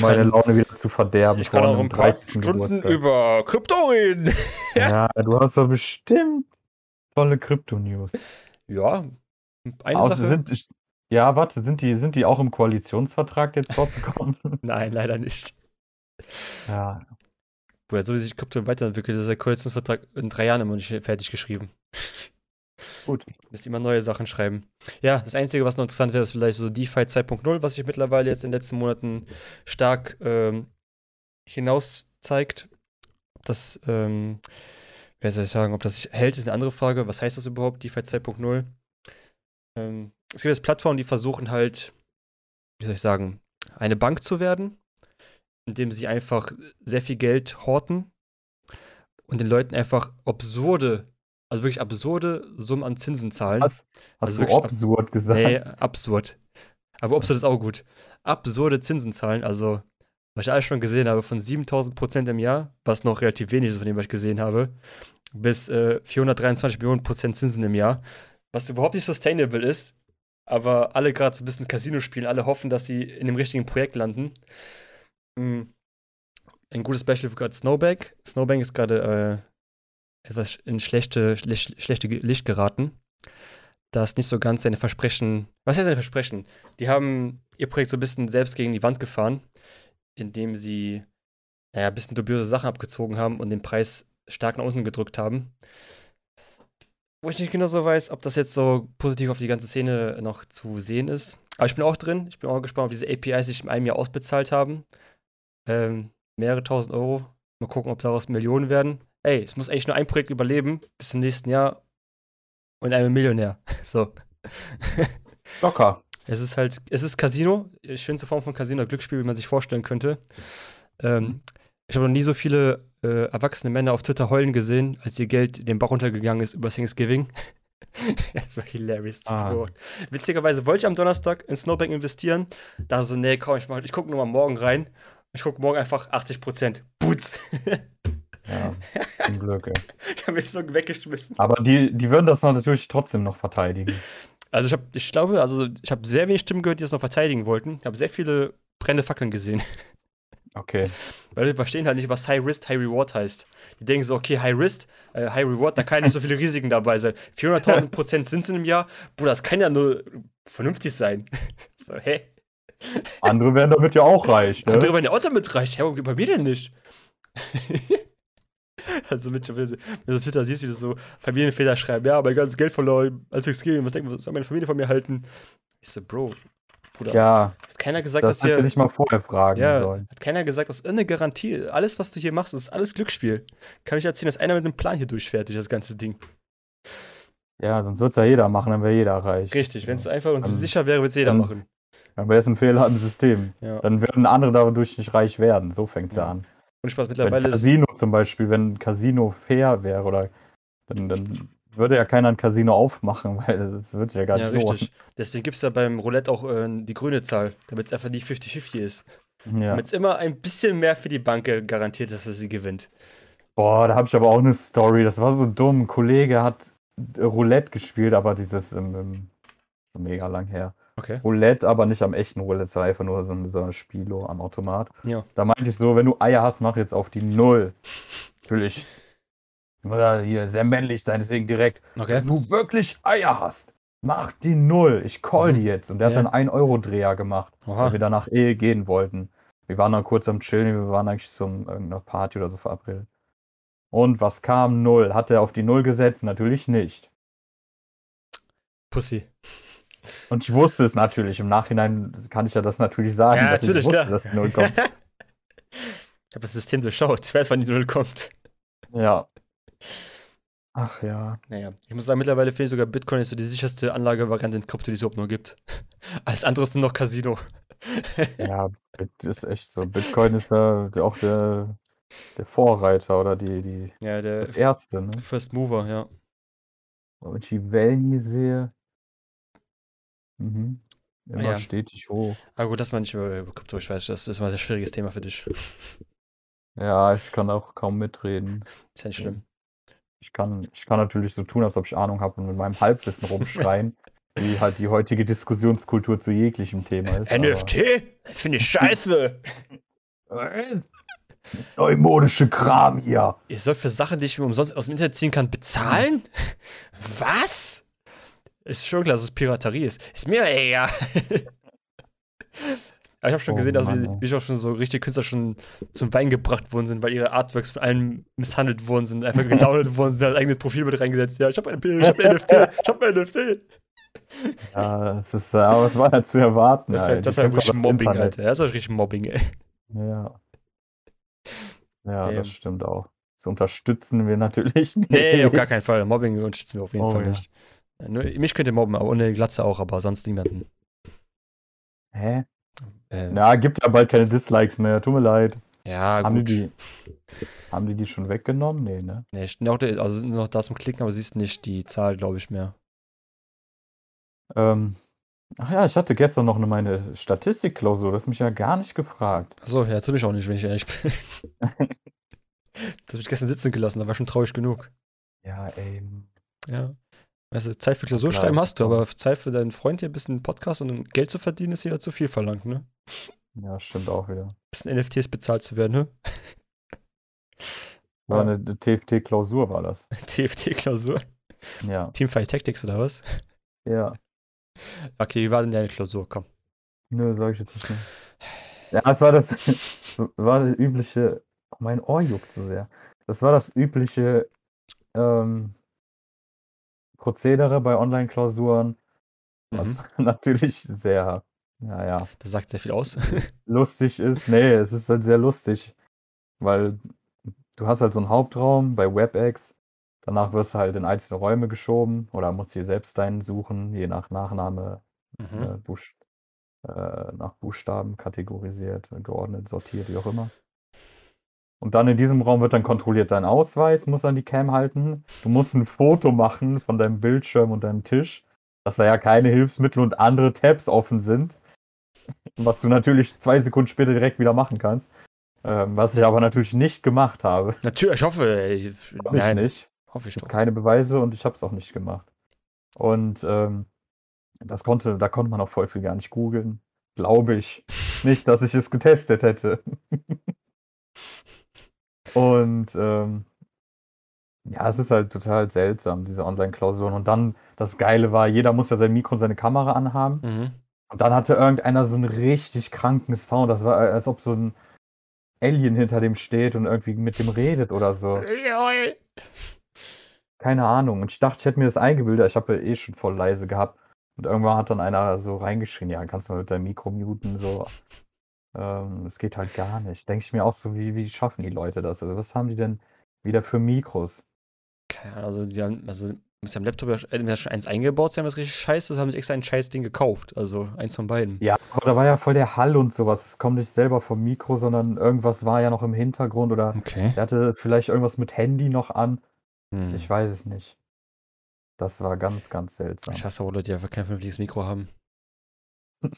Speaker 2: Meine kann, Laune wieder zu verderben.
Speaker 1: Ich kann auch ein paar Stunden Geburtstag. über Krypto reden.
Speaker 2: ja, du hast doch bestimmt tolle Krypto-News.
Speaker 1: Ja,
Speaker 2: eine Außer Sache. Sind, ja, warte, sind die, sind die auch im Koalitionsvertrag jetzt vorgekommen?
Speaker 1: Nein, leider nicht.
Speaker 2: Ja.
Speaker 1: Bruder, so wie sich Krypto weiterentwickelt, ist der Koalitionsvertrag in drei Jahren immer nicht fertig geschrieben.
Speaker 2: Gut.
Speaker 1: Müsst immer neue Sachen schreiben. Ja, das Einzige, was noch interessant wäre, ist vielleicht so DeFi 2.0, was sich mittlerweile jetzt in den letzten Monaten stark ähm, hinaus zeigt. Ob das, ähm, wer soll ich sagen, ob das sich hält, ist eine andere Frage. Was heißt das überhaupt, DeFi 2.0? Ähm, es gibt jetzt Plattformen, die versuchen halt, wie soll ich sagen, eine Bank zu werden, indem sie einfach sehr viel Geld horten und den Leuten einfach absurde, also wirklich absurde Summen an Zinsen zahlen.
Speaker 2: Was? Hast also du absurd gesagt? Nee,
Speaker 1: absurd. Aber absurd ist auch gut. Absurde Zinsen zahlen, also was ich alles schon gesehen habe, von 7000 Prozent im Jahr, was noch relativ wenig ist von dem, was ich gesehen habe, bis äh, 423 Millionen Prozent Zinsen im Jahr, was überhaupt nicht sustainable ist, aber alle gerade so ein bisschen Casino spielen, alle hoffen, dass sie in dem richtigen Projekt landen. Mhm. Ein gutes Beispiel für gerade Snowbank. Snowbank ist gerade äh, etwas in schlechte, schlechte, Licht geraten. Da ist nicht so ganz seine Versprechen. Was heißt seine Versprechen? Die haben ihr Projekt so ein bisschen selbst gegen die Wand gefahren, indem sie, naja, ein bisschen dubiose Sachen abgezogen haben und den Preis stark nach unten gedrückt haben wo ich nicht genau so weiß, ob das jetzt so positiv auf die ganze Szene noch zu sehen ist. Aber ich bin auch drin. Ich bin auch gespannt, ob diese APIs sich in einem Jahr ausbezahlt haben. Ähm, mehrere tausend Euro. Mal gucken, ob daraus Millionen werden. Ey, es muss eigentlich nur ein Projekt überleben bis zum nächsten Jahr und ein Millionär. so.
Speaker 2: Locker.
Speaker 1: Es ist halt, es ist Casino, schönste Form von Casino, Glücksspiel, wie man sich vorstellen könnte. Ähm, mhm. Ich habe noch nie so viele äh, erwachsene Männer auf Twitter heulen gesehen, als ihr Geld den Bach runtergegangen ist über Thanksgiving. das war hilarious. Ah. Witzigerweise wollte ich am Donnerstag in Snowbank investieren. Da so, nee, komm, ich, ich gucke nur mal morgen rein. Ich gucke morgen einfach 80 Prozent. Putz.
Speaker 2: Ja, zum Glück, ey.
Speaker 1: Ich habe mich so weggeschmissen.
Speaker 2: Aber die, die würden das natürlich trotzdem noch verteidigen.
Speaker 1: Also ich, hab, ich glaube, also ich habe sehr wenig Stimmen gehört, die das noch verteidigen wollten. Ich habe sehr viele brennende Fackeln gesehen.
Speaker 2: Okay.
Speaker 1: Weil die verstehen halt nicht, was High Risk, High Reward heißt. Die denken so, okay, High Risk, äh, High Reward, da kann nicht so viele Risiken dabei sein. 400.000 Prozent Zinsen im Jahr, Bruder, das kann ja nur vernünftig sein. so, hä?
Speaker 2: Andere werden damit ja auch reich, ne?
Speaker 1: Andere werden ja auch damit reich. Hä, ja, bei mir denn nicht? also, mit, wenn du so Twitter siehst, wie du so Familienväter schreiben, ja, mein ganzes Geld verloren, als ich was denken, was soll meine Familie von mir halten? Ich so, Bro, Bruder.
Speaker 2: Ja,
Speaker 1: Hat keiner gesagt,
Speaker 2: das
Speaker 1: dass hier.
Speaker 2: nicht mal vorher fragen
Speaker 1: Ja,
Speaker 2: sollen.
Speaker 1: hat keiner gesagt, dass irgendeine Garantie, alles, was du hier machst, ist alles Glücksspiel. Kann ich erzählen, dass einer mit einem Plan hier durchfährt durch das ganze Ding.
Speaker 2: Ja, sonst wird es ja jeder machen, dann wäre jeder reich.
Speaker 1: Richtig, wenn es einfach und so sicher wäre, würde es jeder
Speaker 2: dann-
Speaker 1: machen.
Speaker 2: Dann wäre es ein Fehler im System.
Speaker 1: Ja.
Speaker 2: Dann würden andere dadurch nicht reich werden. So fängt es ja.
Speaker 1: Ja.
Speaker 2: an.
Speaker 1: Und Spaß,
Speaker 2: Wenn
Speaker 1: mittlerweile ist.
Speaker 2: Casino zum Beispiel, wenn ein Casino fair wäre, oder dann, dann würde ja keiner ein Casino aufmachen, weil das wird ja gar
Speaker 1: Ja,
Speaker 2: nicht lohnen.
Speaker 1: richtig. Deswegen gibt es da beim Roulette auch äh, die grüne Zahl, damit es einfach nicht 50-50 ist.
Speaker 2: Ja.
Speaker 1: Damit es immer ein bisschen mehr für die Bank garantiert ist, dass sie gewinnt.
Speaker 2: Boah, da habe ich aber auch eine Story. Das war so dumm. Ein Kollege hat äh, Roulette gespielt, aber dieses im, im, schon mega lang her.
Speaker 1: Okay.
Speaker 2: Roulette, aber nicht am echten Roulette, es war einfach nur so ein, so ein Spielo am Automat.
Speaker 1: Ja.
Speaker 2: Da meinte ich so, wenn du Eier hast, mach jetzt auf die Null. Natürlich. Hier sehr männlich sein, deswegen direkt.
Speaker 1: Okay.
Speaker 2: Wenn du wirklich Eier hast, mach die Null. Ich call
Speaker 1: Mhm.
Speaker 2: die jetzt. Und der
Speaker 1: Ja.
Speaker 2: hat dann einen Euro-Dreher gemacht,
Speaker 1: Oha.
Speaker 2: weil wir danach eh gehen wollten. Wir waren dann kurz am Chillen, wir waren eigentlich zum irgendeiner Party oder so verabredet. Und was kam? Null. Hat er auf die Null gesetzt? Natürlich nicht.
Speaker 1: Pussy.
Speaker 2: Und ich wusste es natürlich. Im Nachhinein kann ich ja das natürlich sagen,
Speaker 1: Ja,
Speaker 2: dass
Speaker 1: natürlich,
Speaker 2: ich wusste,
Speaker 1: klar.
Speaker 2: dass die Null kommt.
Speaker 1: Ich habe das System durchschaut. Ich weiß, wann die Null kommt.
Speaker 2: ja. Ach ja.
Speaker 1: Naja, ich muss sagen, mittlerweile finde ich sogar Bitcoin ist so die sicherste Anlagevariante in Krypto, die es überhaupt nur gibt. Alles andere ist nur noch Casino.
Speaker 2: Ja, ist echt so. Bitcoin ist ja auch der, der Vorreiter oder die, die,
Speaker 1: ja, der
Speaker 2: das Erste, ne?
Speaker 1: First Mover, ja.
Speaker 2: Wenn ich die Wellen hier sehe, mhm. immer
Speaker 1: Ja.
Speaker 2: stetig hoch.
Speaker 1: Aber gut, das mal nicht über, Krypto, ich weiß, das ist mal ein sehr schwieriges Thema für dich.
Speaker 2: Ja, ich kann auch kaum mitreden.
Speaker 1: Ist ja nicht schlimm.
Speaker 2: Ich kann, ich kann natürlich so tun, als ob ich Ahnung habe und mit meinem Halbwissen rumschreien, wie halt die heutige Diskussionskultur zu jeglichem Thema ist.
Speaker 1: NFT? Finde ich scheiße.
Speaker 2: Neumodische Kram hier.
Speaker 1: Ich soll für Sachen, die ich mir umsonst aus dem Internet ziehen kann, bezahlen? Was? Ist schon klar, dass es Piraterie ist. Ist mir egal. Aber ich habe schon
Speaker 2: Oh
Speaker 1: gesehen, dass
Speaker 2: Mann,
Speaker 1: wir, wie schon so richtige Künstler schon zum Wein gebracht worden sind, weil ihre Artworks von allen misshandelt worden sind, einfach gedownloadet worden sind, ein eigenes Profil mit reingesetzt. Ja, ich habe ein, ich hab ein NFT, ich habe ein NFT.
Speaker 2: Ja, es ist, äh, aber es war ja zu erwarten.
Speaker 1: Das ist
Speaker 2: halt.
Speaker 1: halt, das ist halt richtig Mobbing,
Speaker 2: Internet.
Speaker 1: Alter. Das ist halt richtig Mobbing, ey.
Speaker 2: Ja. Ja,
Speaker 1: Damn.
Speaker 2: das stimmt auch. Das unterstützen wir natürlich nicht.
Speaker 1: Nee, auf gar keinen Fall. Mobbing unterstützen wir auf jeden
Speaker 2: Oh,
Speaker 1: Fall
Speaker 2: ja.
Speaker 1: nicht. Mich könnt ihr mobben, aber ohne Glatze auch, aber sonst niemanden.
Speaker 2: Hä?
Speaker 1: Äh,
Speaker 2: Na, gibt ja bald keine Dislikes mehr. Tut mir leid.
Speaker 1: ja,
Speaker 2: haben,
Speaker 1: gut.
Speaker 2: die die, haben die die schon weggenommen? Nee, ne?
Speaker 1: Nee, noch, also sind noch da zum Klicken, aber siehst nicht die Zahl, glaube ich, mehr.
Speaker 2: Ähm, ach ja, ich hatte gestern noch eine, meine Statistikklausur. Das hast mich ja gar nicht gefragt.
Speaker 1: Achso, ja, zu mich auch nicht, wenn ich ehrlich bin. das habe ich gestern sitzen gelassen, da war schon traurig genug.
Speaker 2: Ja, ey.
Speaker 1: Ja. Weißt du, Zeit für
Speaker 2: klar,
Speaker 1: Klausurschreiben hast du, aber Zeit für deinen Freund hier ein bisschen Podcast und Geld zu verdienen ist hier zu viel verlangt, ne?
Speaker 2: Ja, stimmt auch wieder.
Speaker 1: bisschen NFTs bezahlt zu werden, ne?
Speaker 2: War
Speaker 1: Ja.
Speaker 2: eine TFT-Klausur war das.
Speaker 1: TFT-Klausur.
Speaker 2: Ja.
Speaker 1: Teamfight Tactics oder was?
Speaker 2: Ja.
Speaker 1: Okay, wie war denn deine Klausur? Komm.
Speaker 2: Nö, sag ich jetzt nicht mehr. Ja, es war das, war das übliche, oh, mein Ohr juckt so sehr. Das war das übliche ähm, Prozedere bei Online-Klausuren, was
Speaker 1: Mhm.
Speaker 2: natürlich sehr, naja,
Speaker 1: Das sagt sehr viel aus.
Speaker 2: lustig ist. Nee, es ist halt sehr lustig, weil du hast halt so einen Hauptraum bei WebEx, danach wirst du halt in einzelne Räume geschoben oder musst dir selbst deinen suchen, je nach Nachname
Speaker 1: Mhm.
Speaker 2: äh, Buch, äh, nach Buchstaben kategorisiert, geordnet, sortiert, wie auch immer. Und dann in diesem Raum wird dann kontrolliert dein Ausweis, muss an die Cam halten. Du musst ein Foto machen von deinem Bildschirm und deinem Tisch, dass da ja keine Hilfsmittel und andere Tabs offen sind. Was du natürlich zwei Sekunden später direkt wieder machen kannst. Ähm, was ich aber natürlich nicht gemacht habe.
Speaker 1: Natürlich, ich hoffe, ey.
Speaker 2: Hab ich nicht.
Speaker 1: Hoffe ich
Speaker 2: Ich
Speaker 1: doch.
Speaker 2: habe keine Beweise und ich habe es auch nicht gemacht. Und ähm, das konnte, da konnte man auch voll viel gar nicht googeln. Glaube ich nicht, dass ich es getestet hätte. und ähm, ja, es ist halt total seltsam, diese Online-Klausuren. Und dann, das Geile war, jeder muss ja sein Mikro und seine Kamera anhaben.
Speaker 1: Mhm.
Speaker 2: Und dann hatte irgendeiner so einen richtig kranken Sound. Das war, als ob so ein Alien hinter dem steht und irgendwie mit dem redet oder so. Keine Ahnung. Und ich dachte, ich hätte mir das eingebildet. Ich habe ja eh schon voll leise gehabt. Und irgendwann hat dann einer so reingeschrien, ja, kannst du mal mit deinem Mikro muten, so. Ähm, es geht halt gar nicht. Denke ich mir auch so, wie, wie schaffen die Leute das? Also, was haben die denn wieder für Mikros?
Speaker 1: Keine Ahnung, also die haben, also muss am Laptop ja entweder schon eins eingebaut sein, was richtig scheiße ist, haben sich extra ein scheiß Ding gekauft. Also eins von beiden.
Speaker 2: Ja, aber da war ja voll der Hall und sowas. Es kommt nicht selber vom Mikro, sondern irgendwas war ja noch im Hintergrund oder
Speaker 1: Okay.
Speaker 2: er hatte vielleicht irgendwas mit Handy noch an.
Speaker 1: Hm.
Speaker 2: Ich weiß es nicht. Das war ganz, ganz seltsam.
Speaker 1: Ich hasse auch Leute, die einfach kein vernünftiges Mikro haben.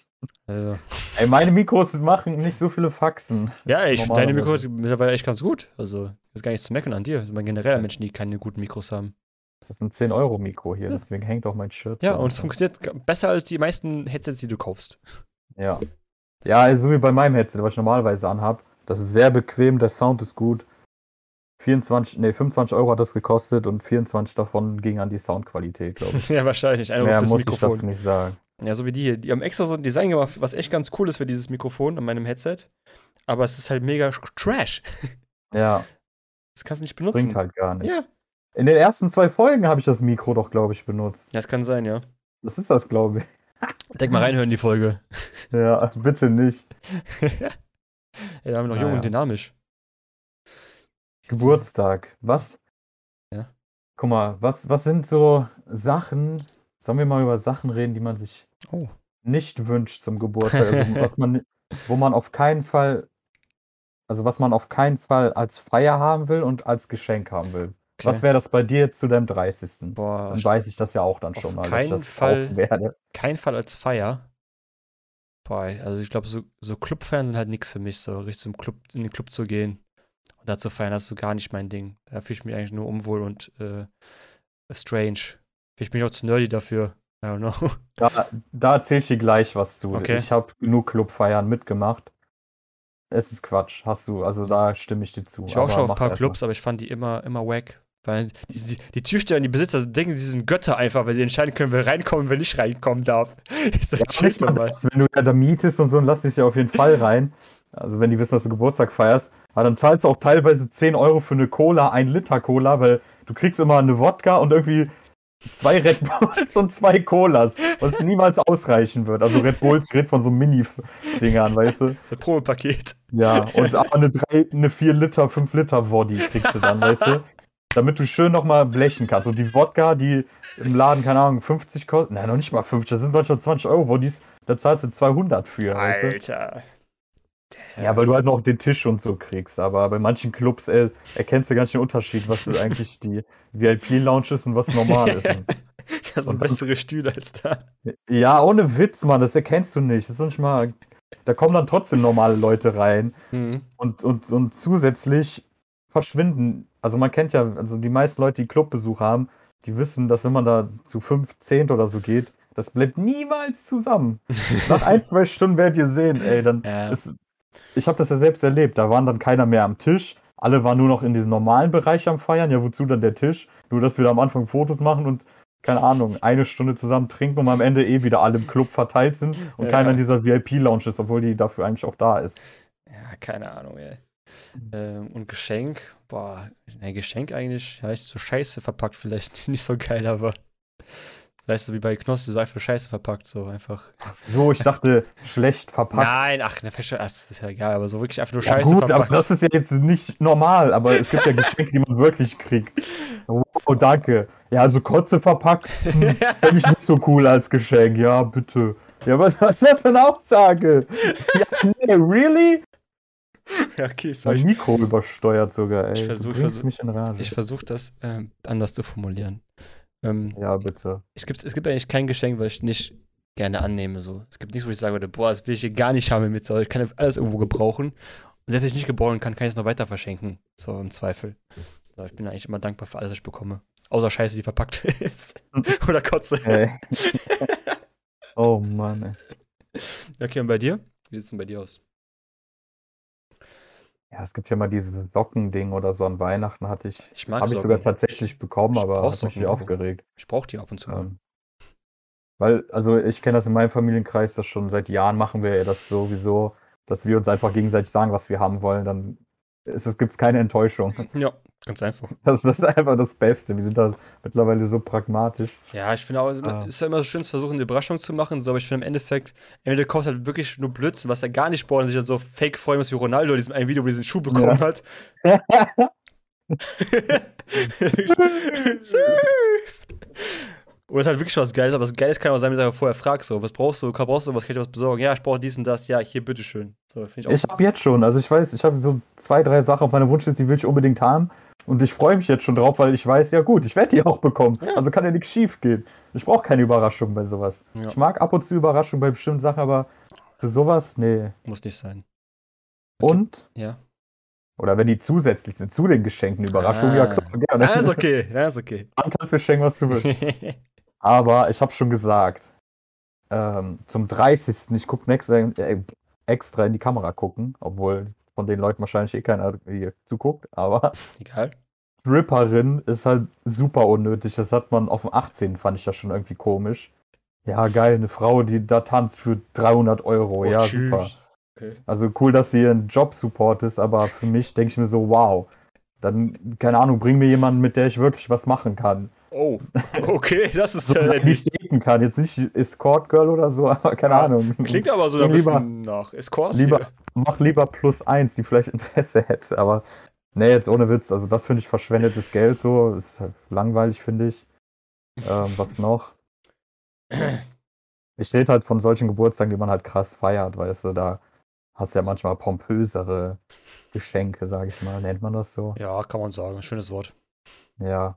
Speaker 1: Also,
Speaker 2: Ey, meine Mikros machen nicht so viele Faxen.
Speaker 1: ja, ich finde deine Mikro
Speaker 2: Normalerweise.
Speaker 1: mittlerweile echt ganz gut. Also, ist gar nichts zu meckern an dir. Also, man generell Menschen, die keine guten Mikros haben.
Speaker 2: Das ist ein 10-Euro-Mikro hier,
Speaker 1: Ja.
Speaker 2: deswegen hängt auch mein Shirt.
Speaker 1: Ja, und es funktioniert besser als die meisten Headsets, die du kaufst.
Speaker 2: Ja. Ja, also so wie bei meinem Headset, was ich normalerweise anhab. Das ist sehr bequem, der Sound ist gut. 24, nee, 25 Euro hat das gekostet und 24 davon ging an die Soundqualität, glaube ich.
Speaker 1: ja, wahrscheinlich.
Speaker 2: Mehr
Speaker 1: fürs
Speaker 2: muss ich
Speaker 1: Mikrofon.
Speaker 2: dazu nicht sagen.
Speaker 1: Ja, so wie die hier. Die haben extra so ein Design gemacht, was echt ganz cool ist für dieses Mikrofon an meinem Headset. Aber es ist halt mega trash.
Speaker 2: Ja,
Speaker 1: Das kannst du nicht
Speaker 2: das
Speaker 1: benutzen.
Speaker 2: bringt halt gar nichts.
Speaker 1: Ja.
Speaker 2: In den ersten zwei Folgen habe ich das Mikro doch, glaube ich, benutzt.
Speaker 1: Ja, das kann sein, ja.
Speaker 2: Das ist das, glaube ich.
Speaker 1: Denk mal reinhören in die Folge.
Speaker 2: Ja, bitte nicht.
Speaker 1: ja, da waren wir noch jung
Speaker 2: Naja.
Speaker 1: und dynamisch.
Speaker 2: Geburtstag. Was?
Speaker 1: Ja.
Speaker 2: Guck mal, was, was sind so Sachen? Sollen wir mal über Sachen reden, die man sich
Speaker 1: Oh.
Speaker 2: nicht wünscht zum Geburtstag? Also, was man, wo man auf keinen Fall, also was man auf keinen Fall als Feier haben will und als Geschenk haben will.
Speaker 1: Okay.
Speaker 2: Was wäre das bei dir zu deinem 30.?
Speaker 1: Boah,
Speaker 2: Dann weiß ich das ja auch dann schon mal, dass
Speaker 1: keinen
Speaker 2: ich das
Speaker 1: Fall. kein Fall als Feier. Boah, also ich glaube, so, so Clubfeiern sind halt nichts für mich, so richtig zum Club, in den Club zu gehen und da zu feiern, das ist so gar nicht mein Ding. Da fühle ich mich eigentlich nur unwohl und äh, strange. Ich bin auch zu nerdy dafür. I don't know.
Speaker 2: Da, da erzähle ich dir gleich was zu.
Speaker 1: Okay.
Speaker 2: Ich habe genug Clubfeiern mitgemacht. Es ist Quatsch, hast du, also da stimme ich dir zu.
Speaker 1: Ich war auch schon auf ein paar
Speaker 2: mal.
Speaker 1: Clubs, aber ich fand die immer, immer wack. Weil die, die, die Türsteher und die Besitzer denken, sie sind Götter einfach, weil sie entscheiden können, wer reinkommen, wer nicht reinkommen darf. Ich sag,
Speaker 2: Ja,
Speaker 1: chill
Speaker 2: mal
Speaker 1: mal.
Speaker 2: das, wenn du ja da mietest und so, dann lass dich ja auf jeden Fall rein. Also wenn die wissen, dass du Geburtstag feierst. Aber dann zahlst du auch teilweise 10 Euro für eine Cola, ein Liter Cola, weil du kriegst immer eine Wodka und irgendwie zwei Red Bulls und zwei Colas, was niemals ausreichen wird. Also Red Bulls redet von so Mini-Dingern, weißt du?
Speaker 1: Das Probepaket.
Speaker 2: Ja, und aber eine, drei, eine 4 Liter, 5 Liter Woddy kriegst du dann, weißt du? Damit du schön nochmal blechen kannst. Und die Wodka, die im Laden, keine Ahnung, 50 kostet, nein, noch nicht mal 50, das sind manchmal 20 Euro Woddies, da zahlst du 200 für, weißt du?
Speaker 1: Alter.
Speaker 2: Ja, weil du halt noch den Tisch und so kriegst. Aber bei manchen Clubs äh, erkennst du nicht den Unterschied, was eigentlich die VIP-Lounge ist und was normal ist.
Speaker 1: Das sind bessere Stühle als da.
Speaker 2: ja, ohne Witz, Mann, das erkennst du nicht. Das ist nicht mal. Da kommen dann trotzdem normale Leute rein.
Speaker 1: Mhm.
Speaker 2: Und, und, und zusätzlich verschwinden. Also man kennt ja, also die meisten Leute, die Clubbesuch haben, die wissen, dass wenn man da zu fünf, zehn oder so geht, das bleibt niemals zusammen. Nach ein, zwei Stunden werdet ihr sehen, ey, dann
Speaker 1: Ja.
Speaker 2: ist, ich habe das ja selbst erlebt, da waren dann keiner mehr am Tisch, alle waren nur noch in diesem normalen Bereich am Feiern, ja wozu dann der Tisch? Nur, dass wir da am Anfang Fotos machen und keine Ahnung, eine Stunde zusammen trinken und am Ende eh wieder alle im Club verteilt sind und
Speaker 1: Ja.
Speaker 2: keiner in dieser VIP-Lounge ist, obwohl die dafür eigentlich auch da ist.
Speaker 1: Ja, keine Ahnung, ey. Ähm, und Geschenk, boah, ein Geschenk eigentlich, ja, ist so scheiße verpackt, vielleicht nicht so geil, aber weißt du, wie bei Knossi, so einfach scheiße verpackt, so einfach.
Speaker 2: Ach so, ich dachte, schlecht verpackt.
Speaker 1: Nein, ach, ne, das ist ja egal, aber so wirklich einfach nur
Speaker 2: Ja,
Speaker 1: scheiße
Speaker 2: gut, aber
Speaker 1: verpackt.
Speaker 2: das ist ja jetzt nicht normal, aber es gibt ja Geschenke, die man wirklich kriegt. Oh, danke. Ja, also Kotze verpackt, hm, finde ich nicht so cool als Geschenk. Ja, bitte. Ja, was, was ist das für eine Aussage? Ja, nee, really?
Speaker 1: ja, okay, sorry.
Speaker 2: Mein Mikro übersteuert sogar, ey.
Speaker 1: Ich
Speaker 2: Du
Speaker 1: versuch- versuch-
Speaker 2: mich in Rage.
Speaker 1: Ich versuche das ähm, anders zu formulieren. Ähm,
Speaker 2: ja, bitte.
Speaker 1: es, gibt, es gibt eigentlich kein Geschenk, was ich nicht gerne annehme. So. Es gibt nichts, wo ich sagen würde, boah, das will ich hier gar nicht haben mit so. Ich kann alles irgendwo gebrauchen. Und selbst wenn ich nicht gebrauchen kann, kann ich es noch weiter verschenken. So im Zweifel. So, ich bin eigentlich immer dankbar für alles, was ich bekomme. Außer Scheiße, die verpackt ist. Oder Kotze.
Speaker 2: Ey. oh Mann, ey.
Speaker 1: Okay, und bei dir? Wie sieht es denn bei dir aus?
Speaker 2: Ja, es gibt ja mal dieses Sockending oder so an Weihnachten hatte ich.
Speaker 1: Ich mag
Speaker 2: Habe ich
Speaker 1: Socken.
Speaker 2: sogar tatsächlich bekommen,
Speaker 1: Ich
Speaker 2: aber
Speaker 1: brauch
Speaker 2: hat mich
Speaker 1: Socken, Bro.
Speaker 2: aufgeregt.
Speaker 1: Ich brauche die ab und zu mal.
Speaker 2: Ähm, weil, also ich kenne das in meinem Familienkreis, das schon seit Jahren machen wir ja das sowieso, dass wir uns einfach gegenseitig sagen, was wir haben wollen. Dann es gibt keine Enttäuschung.
Speaker 1: Ja, ganz einfach.
Speaker 2: Das ist einfach das Beste. Wir sind da mittlerweile so pragmatisch.
Speaker 1: Ja, ich finde auch, es
Speaker 2: Ah.
Speaker 1: ist ja immer so schön zu versuchen, eine Überraschung zu machen, so, aber ich finde im Endeffekt, entweder kaufst halt wirklich nur Blödsinn, was er gar nicht braucht und sich halt so fake freuen muss wie Ronaldo in diesem einen Video, wo er diesen Schuh bekommen hat. Oder ist halt wirklich schon was Geiles, aber das Geiles kann auch sein, wenn du vorher fragst, so, was brauchst du, brauchst du, was kann ich was besorgen? Ja, ich brauche dies und das, ja, hier, bitteschön. So, ich auch.
Speaker 2: Ich habe jetzt schon, also ich weiß, ich habe so zwei, drei Sachen auf meiner Wunschliste, die will ich unbedingt haben. Und ich freue mich jetzt schon drauf, weil ich weiß, ja gut, ich werde die auch bekommen.
Speaker 1: Ja.
Speaker 2: Also kann ja nichts schief gehen. Ich brauche keine Überraschung bei sowas.
Speaker 1: Ja.
Speaker 2: Ich mag ab und zu Überraschungen bei bestimmten Sachen, aber für sowas, nee.
Speaker 1: Muss nicht sein. Okay.
Speaker 2: Und,
Speaker 1: Ja.
Speaker 2: oder wenn die zusätzlich sind zu den Geschenken Überraschungen,
Speaker 1: Ah.
Speaker 2: ja klar, gerne.
Speaker 1: Na, ist okay, na, ist okay.
Speaker 2: Dann kannst du schenken, was du willst. Aber ich habe schon gesagt, ähm, zum 30. Ich gucke extra, äh, extra in die Kamera gucken, obwohl von den Leuten wahrscheinlich eh keiner hier zuguckt, aber
Speaker 1: Egal.
Speaker 2: Stripperin ist halt super unnötig. Das hat man auf dem 18. fand ich das schon irgendwie komisch. Ja, geil, eine Frau, die da tanzt für 300 Euro.
Speaker 1: Oh,
Speaker 2: ja,
Speaker 1: tschüss.
Speaker 2: super.
Speaker 1: Okay.
Speaker 2: Also cool, dass sie ihren Job support ist, aber für mich denke ich mir so, wow. Dann, keine Ahnung, bring mir jemanden, mit der ich wirklich was machen kann.
Speaker 1: Oh, okay, das ist
Speaker 2: So,
Speaker 1: äh,
Speaker 2: die stehen kann. Jetzt nicht Escort Girl oder so, aber keine
Speaker 1: Ja,
Speaker 2: Ahnung.
Speaker 1: Klingt aber so ein bisschen nach Escort.
Speaker 2: lieber, mach lieber plus eins, die vielleicht Interesse hätte. Aber nee, jetzt ohne Witz. Also das finde ich verschwendetes Geld so. Ist halt langweilig, finde ich. Ähm, was noch? Ich rede halt von solchen Geburtstagen, die man halt krass feiert, weißt du, da hast du ja manchmal pompösere Geschenke, sage ich mal. Nennt man das so?
Speaker 1: Ja, kann man sagen. Schönes Wort.
Speaker 2: Ja.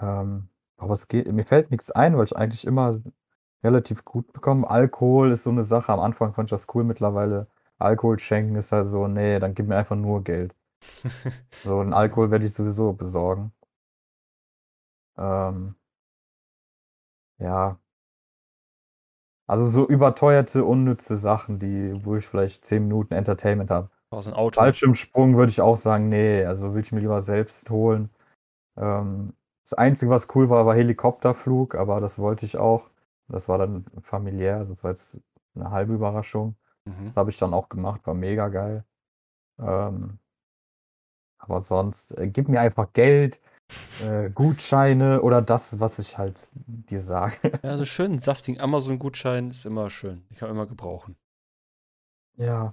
Speaker 2: Ähm, aber es geht, mir fällt nichts ein, weil ich eigentlich immer relativ gut bekomme. Alkohol ist so eine Sache. Am Anfang fand ich das cool, mittlerweile Alkohol schenken ist halt so, nee, dann gib mir einfach nur Geld. So, einen Alkohol werde ich sowieso besorgen. Ähm, ja. Also so überteuerte, unnütze Sachen, die, wo ich vielleicht 10 Minuten Entertainment habe.
Speaker 1: Aus einem Auto.
Speaker 2: Fallschirmsprung würde ich auch sagen, nee, also will ich mir lieber selbst holen. Ähm, das Einzige, was cool war, war Helikopterflug, aber das wollte ich auch. Das war dann familiär, also das war jetzt eine halbe Überraschung.
Speaker 1: Mhm.
Speaker 2: Das habe ich dann auch gemacht, war mega geil. Ähm, aber sonst, äh, gib mir einfach Geld, äh, Gutscheine oder das, was ich halt dir sage.
Speaker 1: Ja, so schön einen saftigen Amazon-Gutschein ist immer schön. Ich kann immer gebrauchen.
Speaker 2: Ja,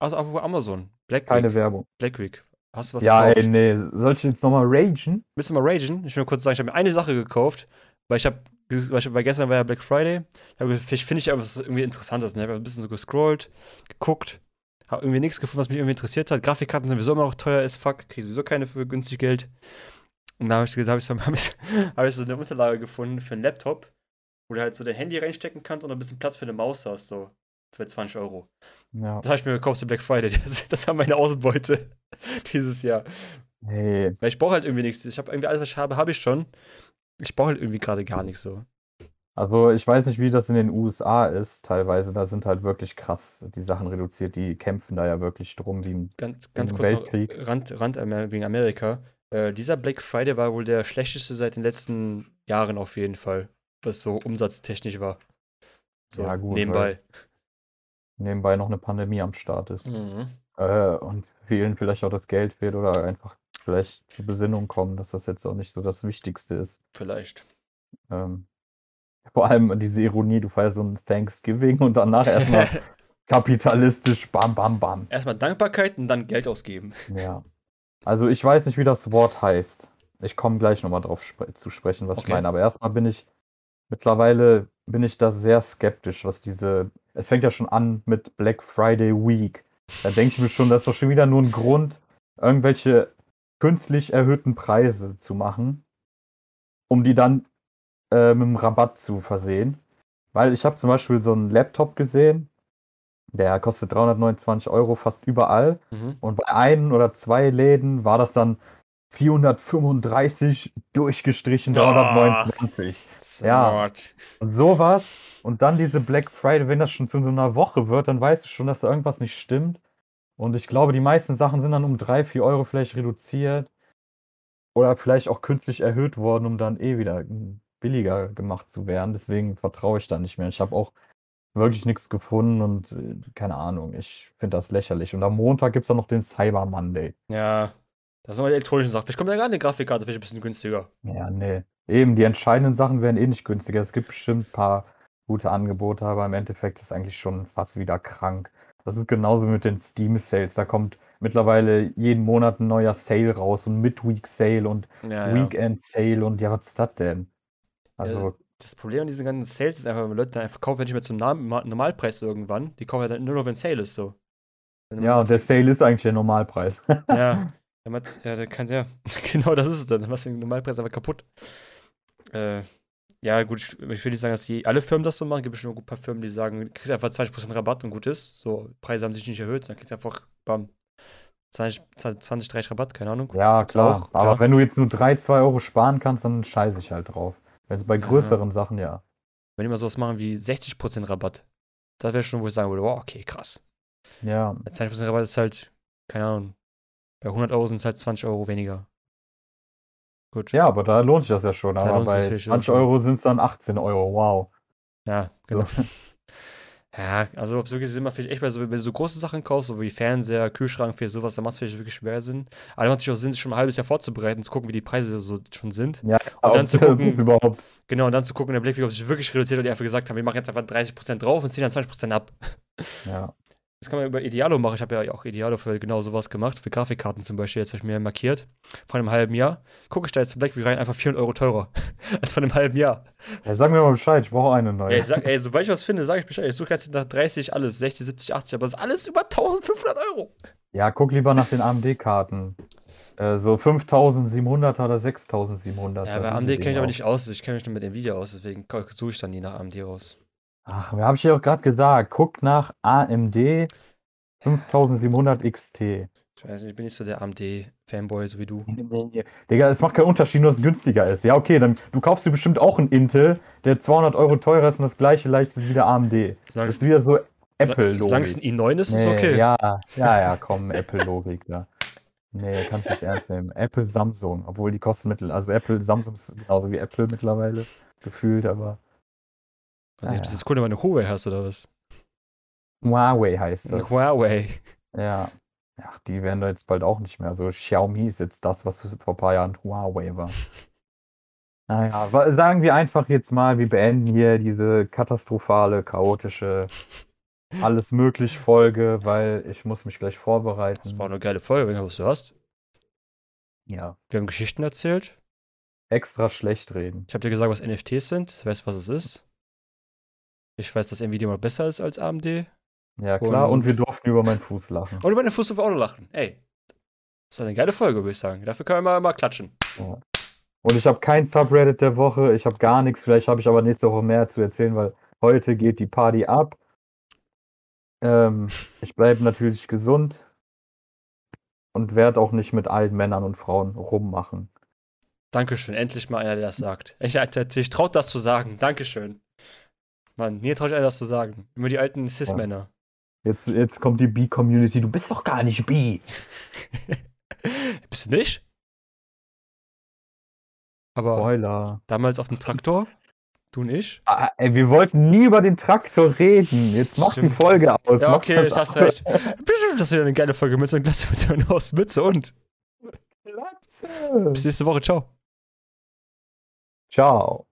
Speaker 1: Also apropos Amazon. Black
Speaker 2: keine
Speaker 1: Week.
Speaker 2: Werbung.
Speaker 1: Black Week. Hast du was
Speaker 2: Ja,
Speaker 1: gekauft?
Speaker 2: ey, nee, soll ich jetzt nochmal ragen?
Speaker 1: Müssen wir ragen? Ich will nur kurz sagen, ich habe mir eine Sache gekauft, weil ich habe, weil, gestern war ja Black Friday. Ich finde ich etwas irgendwie Interessantes. Ne? Ich habe ein bisschen so gescrollt, geguckt, habe irgendwie nichts gefunden, was mich irgendwie interessiert hat. Grafikkarten sind sowieso immer noch teuer as fuck, kriege sowieso keine für günstig Geld. Und da habe ich gesagt, habe ich, so, hab ich, hab ich so eine Unterlage gefunden für einen Laptop, wo du halt so dein Handy reinstecken kannst und ein bisschen Platz für eine Maus hast, so für 20 Euro.
Speaker 2: Ja.
Speaker 1: Das habe ich mir gekauft zu Black Friday. Das, das war meine Außenbeute dieses Jahr.
Speaker 2: Nee,
Speaker 1: Weil ich brauche halt irgendwie nichts. Ich habe irgendwie alles, was ich habe, habe ich schon. Ich brauche halt irgendwie gerade gar nichts so.
Speaker 2: Also ich weiß nicht, wie das in den USA ist. Teilweise, da sind halt wirklich krass die Sachen reduziert. Die kämpfen da ja wirklich drum wie ein
Speaker 1: Ganz, ganz
Speaker 2: Im
Speaker 1: kurz
Speaker 2: Weltkrieg.
Speaker 1: noch Rand, Rand wegen Amerika. Äh, dieser Black Friday war wohl der schlechteste seit den letzten Jahren auf jeden Fall, was so umsatztechnisch war. So
Speaker 2: Ja, gut,
Speaker 1: nebenbei.
Speaker 2: Nebenbei noch eine Pandemie am Start ist.
Speaker 1: Mhm.
Speaker 2: Äh, und vielen vielleicht auch das Geld fehlt oder einfach vielleicht zur Besinnung kommen, dass das jetzt auch nicht so das Wichtigste ist.
Speaker 1: Vielleicht.
Speaker 2: Ähm, vor allem diese Ironie, du feierst so ein Thanksgiving und danach erstmal kapitalistisch, bam, bam, bam.
Speaker 1: Erstmal Dankbarkeit und dann Geld ausgeben.
Speaker 2: Ja. Also ich weiß nicht, wie das Wort heißt. Ich komme gleich nochmal drauf spre zu sprechen, was ich
Speaker 1: Okay.
Speaker 2: meine. Aber erstmal bin ich, mittlerweile bin ich da sehr skeptisch, was diese, es fängt ja schon an mit Black Friday Week. Da denke ich mir schon, das ist doch schon wieder nur ein Grund, irgendwelche künstlich erhöhten Preise zu machen, um die dann äh, mit einem Rabatt zu versehen. Weil ich habe zum Beispiel so einen Laptop gesehen, der kostet 329 Euro fast überall.
Speaker 1: Mhm.
Speaker 2: Und bei ein oder zwei Läden war das dann 435 durchgestrichen
Speaker 1: Ah.
Speaker 2: 329. Ja.
Speaker 1: Smart.
Speaker 2: Und sowas. Und dann diese Black Friday, wenn das schon zu so einer Woche wird, dann weißt du schon, dass da irgendwas nicht stimmt. Und ich glaube, die meisten Sachen sind dann um 3, 4 Euro vielleicht reduziert. Oder vielleicht auch künstlich erhöht worden, um dann eh wieder billiger gemacht zu werden. Deswegen vertraue ich da nicht mehr. Ich habe auch wirklich nichts gefunden und äh, keine Ahnung, ich finde das lächerlich. Und am Montag gibt es dann noch den Cyber Monday.
Speaker 1: Ja, das sind mal die elektronischen Sachen. Vielleicht kommt ja gar eine Grafikkarte, vielleicht ein bisschen günstiger.
Speaker 2: Ja, nee. Eben, die entscheidenden Sachen werden eh nicht günstiger. Es gibt bestimmt ein paar gute Angebote, aber im Endeffekt ist eigentlich schon fast wieder krank. Das ist genauso mit den Steam Sales. Da kommt mittlerweile jeden Monat ein neuer Sale raus und Midweek Sale und
Speaker 1: Ja, ja.
Speaker 2: Weekend Sale und ja, was ist das denn? Also,
Speaker 1: Das Problem an diesen ganzen Sales ist einfach, wenn Leute dann einfach kaufen, nicht mehr zum Norm- Normalpreis irgendwann. Die kaufen ja dann nur noch, wenn Sale ist, so.
Speaker 2: Ja, und der Sale ist eigentlich der Normalpreis.
Speaker 1: Ja, man, ja, der kann ja, genau das ist es dann. Dann machst du den Normalpreis einfach kaputt. Äh, ja, gut, ich, ich will nicht sagen, dass die, alle Firmen das so machen. Es gibt bestimmt ein paar Firmen, die sagen, du kriegst einfach 20% Rabatt und gut ist. So, Preise haben sich nicht erhöht, dann kriegst du einfach, bam, 20, 20 30 Rabatt, keine Ahnung.
Speaker 2: Ja, klar.
Speaker 1: auch,
Speaker 2: Aber
Speaker 1: klar.
Speaker 2: wenn du jetzt nur 3, 2 Euro sparen kannst, dann scheiße ich halt drauf. Wenn es bei
Speaker 1: Ja.
Speaker 2: größeren Sachen, ja.
Speaker 1: Wenn die mal sowas machen wie 60% Rabatt, das wäre schon, wo ich sagen würde, wow, okay, krass.
Speaker 2: Ja,
Speaker 1: Der 20% Rabatt ist halt, keine Ahnung, bei 100 Euro sind es halt 20 Euro weniger. Gut.
Speaker 2: ja, aber da lohnt sich das ja schon.
Speaker 1: Da
Speaker 2: Aber bei
Speaker 1: vielleicht
Speaker 2: 20
Speaker 1: schon.
Speaker 2: Euro sind es dann 18 Euro. Wow.
Speaker 1: Ja, genau. Ja, also ob es wirklich immer vielleicht echt bei so, wenn du so große Sachen kaufst, so wie Fernseher, Kühlschrank, für sowas, da macht es vielleicht wirklich schwer Sinn. Aber da macht es auch Sinn, sich schon ein halbes Jahr vorzubereiten, zu gucken, wie die Preise so schon sind.
Speaker 2: Ja,
Speaker 1: Und dann zu gucken-
Speaker 2: überhaupt.
Speaker 1: Genau, und dann zu gucken, der Blick, ob sich wirklich reduziert oder die einfach gesagt haben, wir machen jetzt einfach 30% drauf und ziehen dann 20% ab.
Speaker 2: Ja.
Speaker 1: Das kann man über Idealo machen. Ich habe ja auch Idealo für genau sowas gemacht. Für Grafikkarten zum Beispiel. Jetzt habe ich mir markiert. Vor einem halben Jahr. Gucke ich da jetzt zum Blackview rein, einfach 400 Euro teurer. als vor einem halben Jahr.
Speaker 2: ja. Sag mir mal Bescheid, ich brauche eine neue.
Speaker 1: Ey, sag, ey, sobald ich was finde, sage ich Bescheid. Ich suche jetzt nach 30, alles, 60, 70, 80, aber das ist alles über 1500 Euro.
Speaker 2: Ja, guck lieber nach den AMD-Karten. Äh, so 5700 oder 6700.
Speaker 1: Ja, bei AMD kenne ich aber nicht aus. Ich kenne mich nur mit Nvidia aus, deswegen suche ich dann nie nach AMD raus.
Speaker 2: Ach, habe ich ja auch gerade gesagt. Guck nach AMD 5700 XT.
Speaker 1: Ich weiß nicht, ich bin nicht so der AMD-Fanboy, so wie du.
Speaker 2: Digga, es macht keinen Unterschied, nur dass es günstiger ist. Ja, okay, dann du kaufst dir bestimmt auch einen Intel, der 200 Euro teurer ist und das gleiche leicht ist wie der AMD. Das
Speaker 1: Solange
Speaker 2: ist wieder so
Speaker 1: Solange es ein
Speaker 2: Apple-Logik.
Speaker 1: i9 ist, ist
Speaker 2: Nee,
Speaker 1: okay.
Speaker 2: Ja, ja, ja, komm, Apple-Logik, ja. Nee, kannst nicht ernst nehmen. Apple, Samsung, obwohl die kosten mittel, also Apple, Samsung ist genauso wie Apple mittlerweile gefühlt, aber
Speaker 1: Also,
Speaker 2: Ja,
Speaker 1: jetzt bist du cool, wenn du eine Huawei hast, oder was?
Speaker 2: Huawei heißt das.
Speaker 1: Huawei.
Speaker 2: Ja. Ach, die werden da jetzt bald auch nicht mehr. So Xiaomi ist jetzt das, was vor ein paar Jahren Huawei war. Naja, sagen wir einfach jetzt mal, wir beenden hier diese katastrophale, chaotische, alles möglich Folge, weil ich muss mich gleich
Speaker 1: Das
Speaker 2: vorbereiten.
Speaker 1: war eine geile Folge, wenn du was du hast.
Speaker 2: Ja,
Speaker 1: Wir haben Geschichten erzählt.
Speaker 2: extra schlecht reden.
Speaker 1: Ich habe dir gesagt, was NFTs sind. Du weißt, was es ist. Ich weiß, dass Nvidia mal besser ist als AMD.
Speaker 2: Ja, klar, und,
Speaker 1: Und-
Speaker 2: wir durften über meinen Fuß lachen.
Speaker 1: Und über den Fuß auf Auto lachen. Ey. Das war eine geile Folge, würde ich sagen. Dafür können wir mal, mal klatschen.
Speaker 2: Und ich habe kein Subreddit der Woche, ich habe gar nichts. Vielleicht habe ich aber nächste Woche mehr zu erzählen, weil heute geht die Party ab. Ähm, ich bleibe natürlich gesund und werde auch nicht mit allen Männern und Frauen rummachen.
Speaker 1: Dankeschön. Endlich mal einer, der das sagt. Ich, sich traut, das zu sagen. Dankeschön. Mann, mir traut einer, das zu sagen. Immer die alten Cis-Männer.
Speaker 2: Jetzt, jetzt kommt die B-Community. Du bist doch gar nicht B.
Speaker 1: Bist du nicht? Aber
Speaker 2: Spoiler.
Speaker 1: damals auf dem Traktor? Du und ich?
Speaker 2: Ah, ey, wir wollten nie über den Traktor reden. Jetzt mach die
Speaker 1: Stimmt.
Speaker 2: Folge aus.
Speaker 1: Ja, okay,
Speaker 2: das
Speaker 1: ich hast recht. Das ist wieder eine geile Folge mit so einem Glas mit der aus Mütze und.
Speaker 2: Glatze.
Speaker 1: Bis nächste Woche. Ciao.
Speaker 2: Ciao.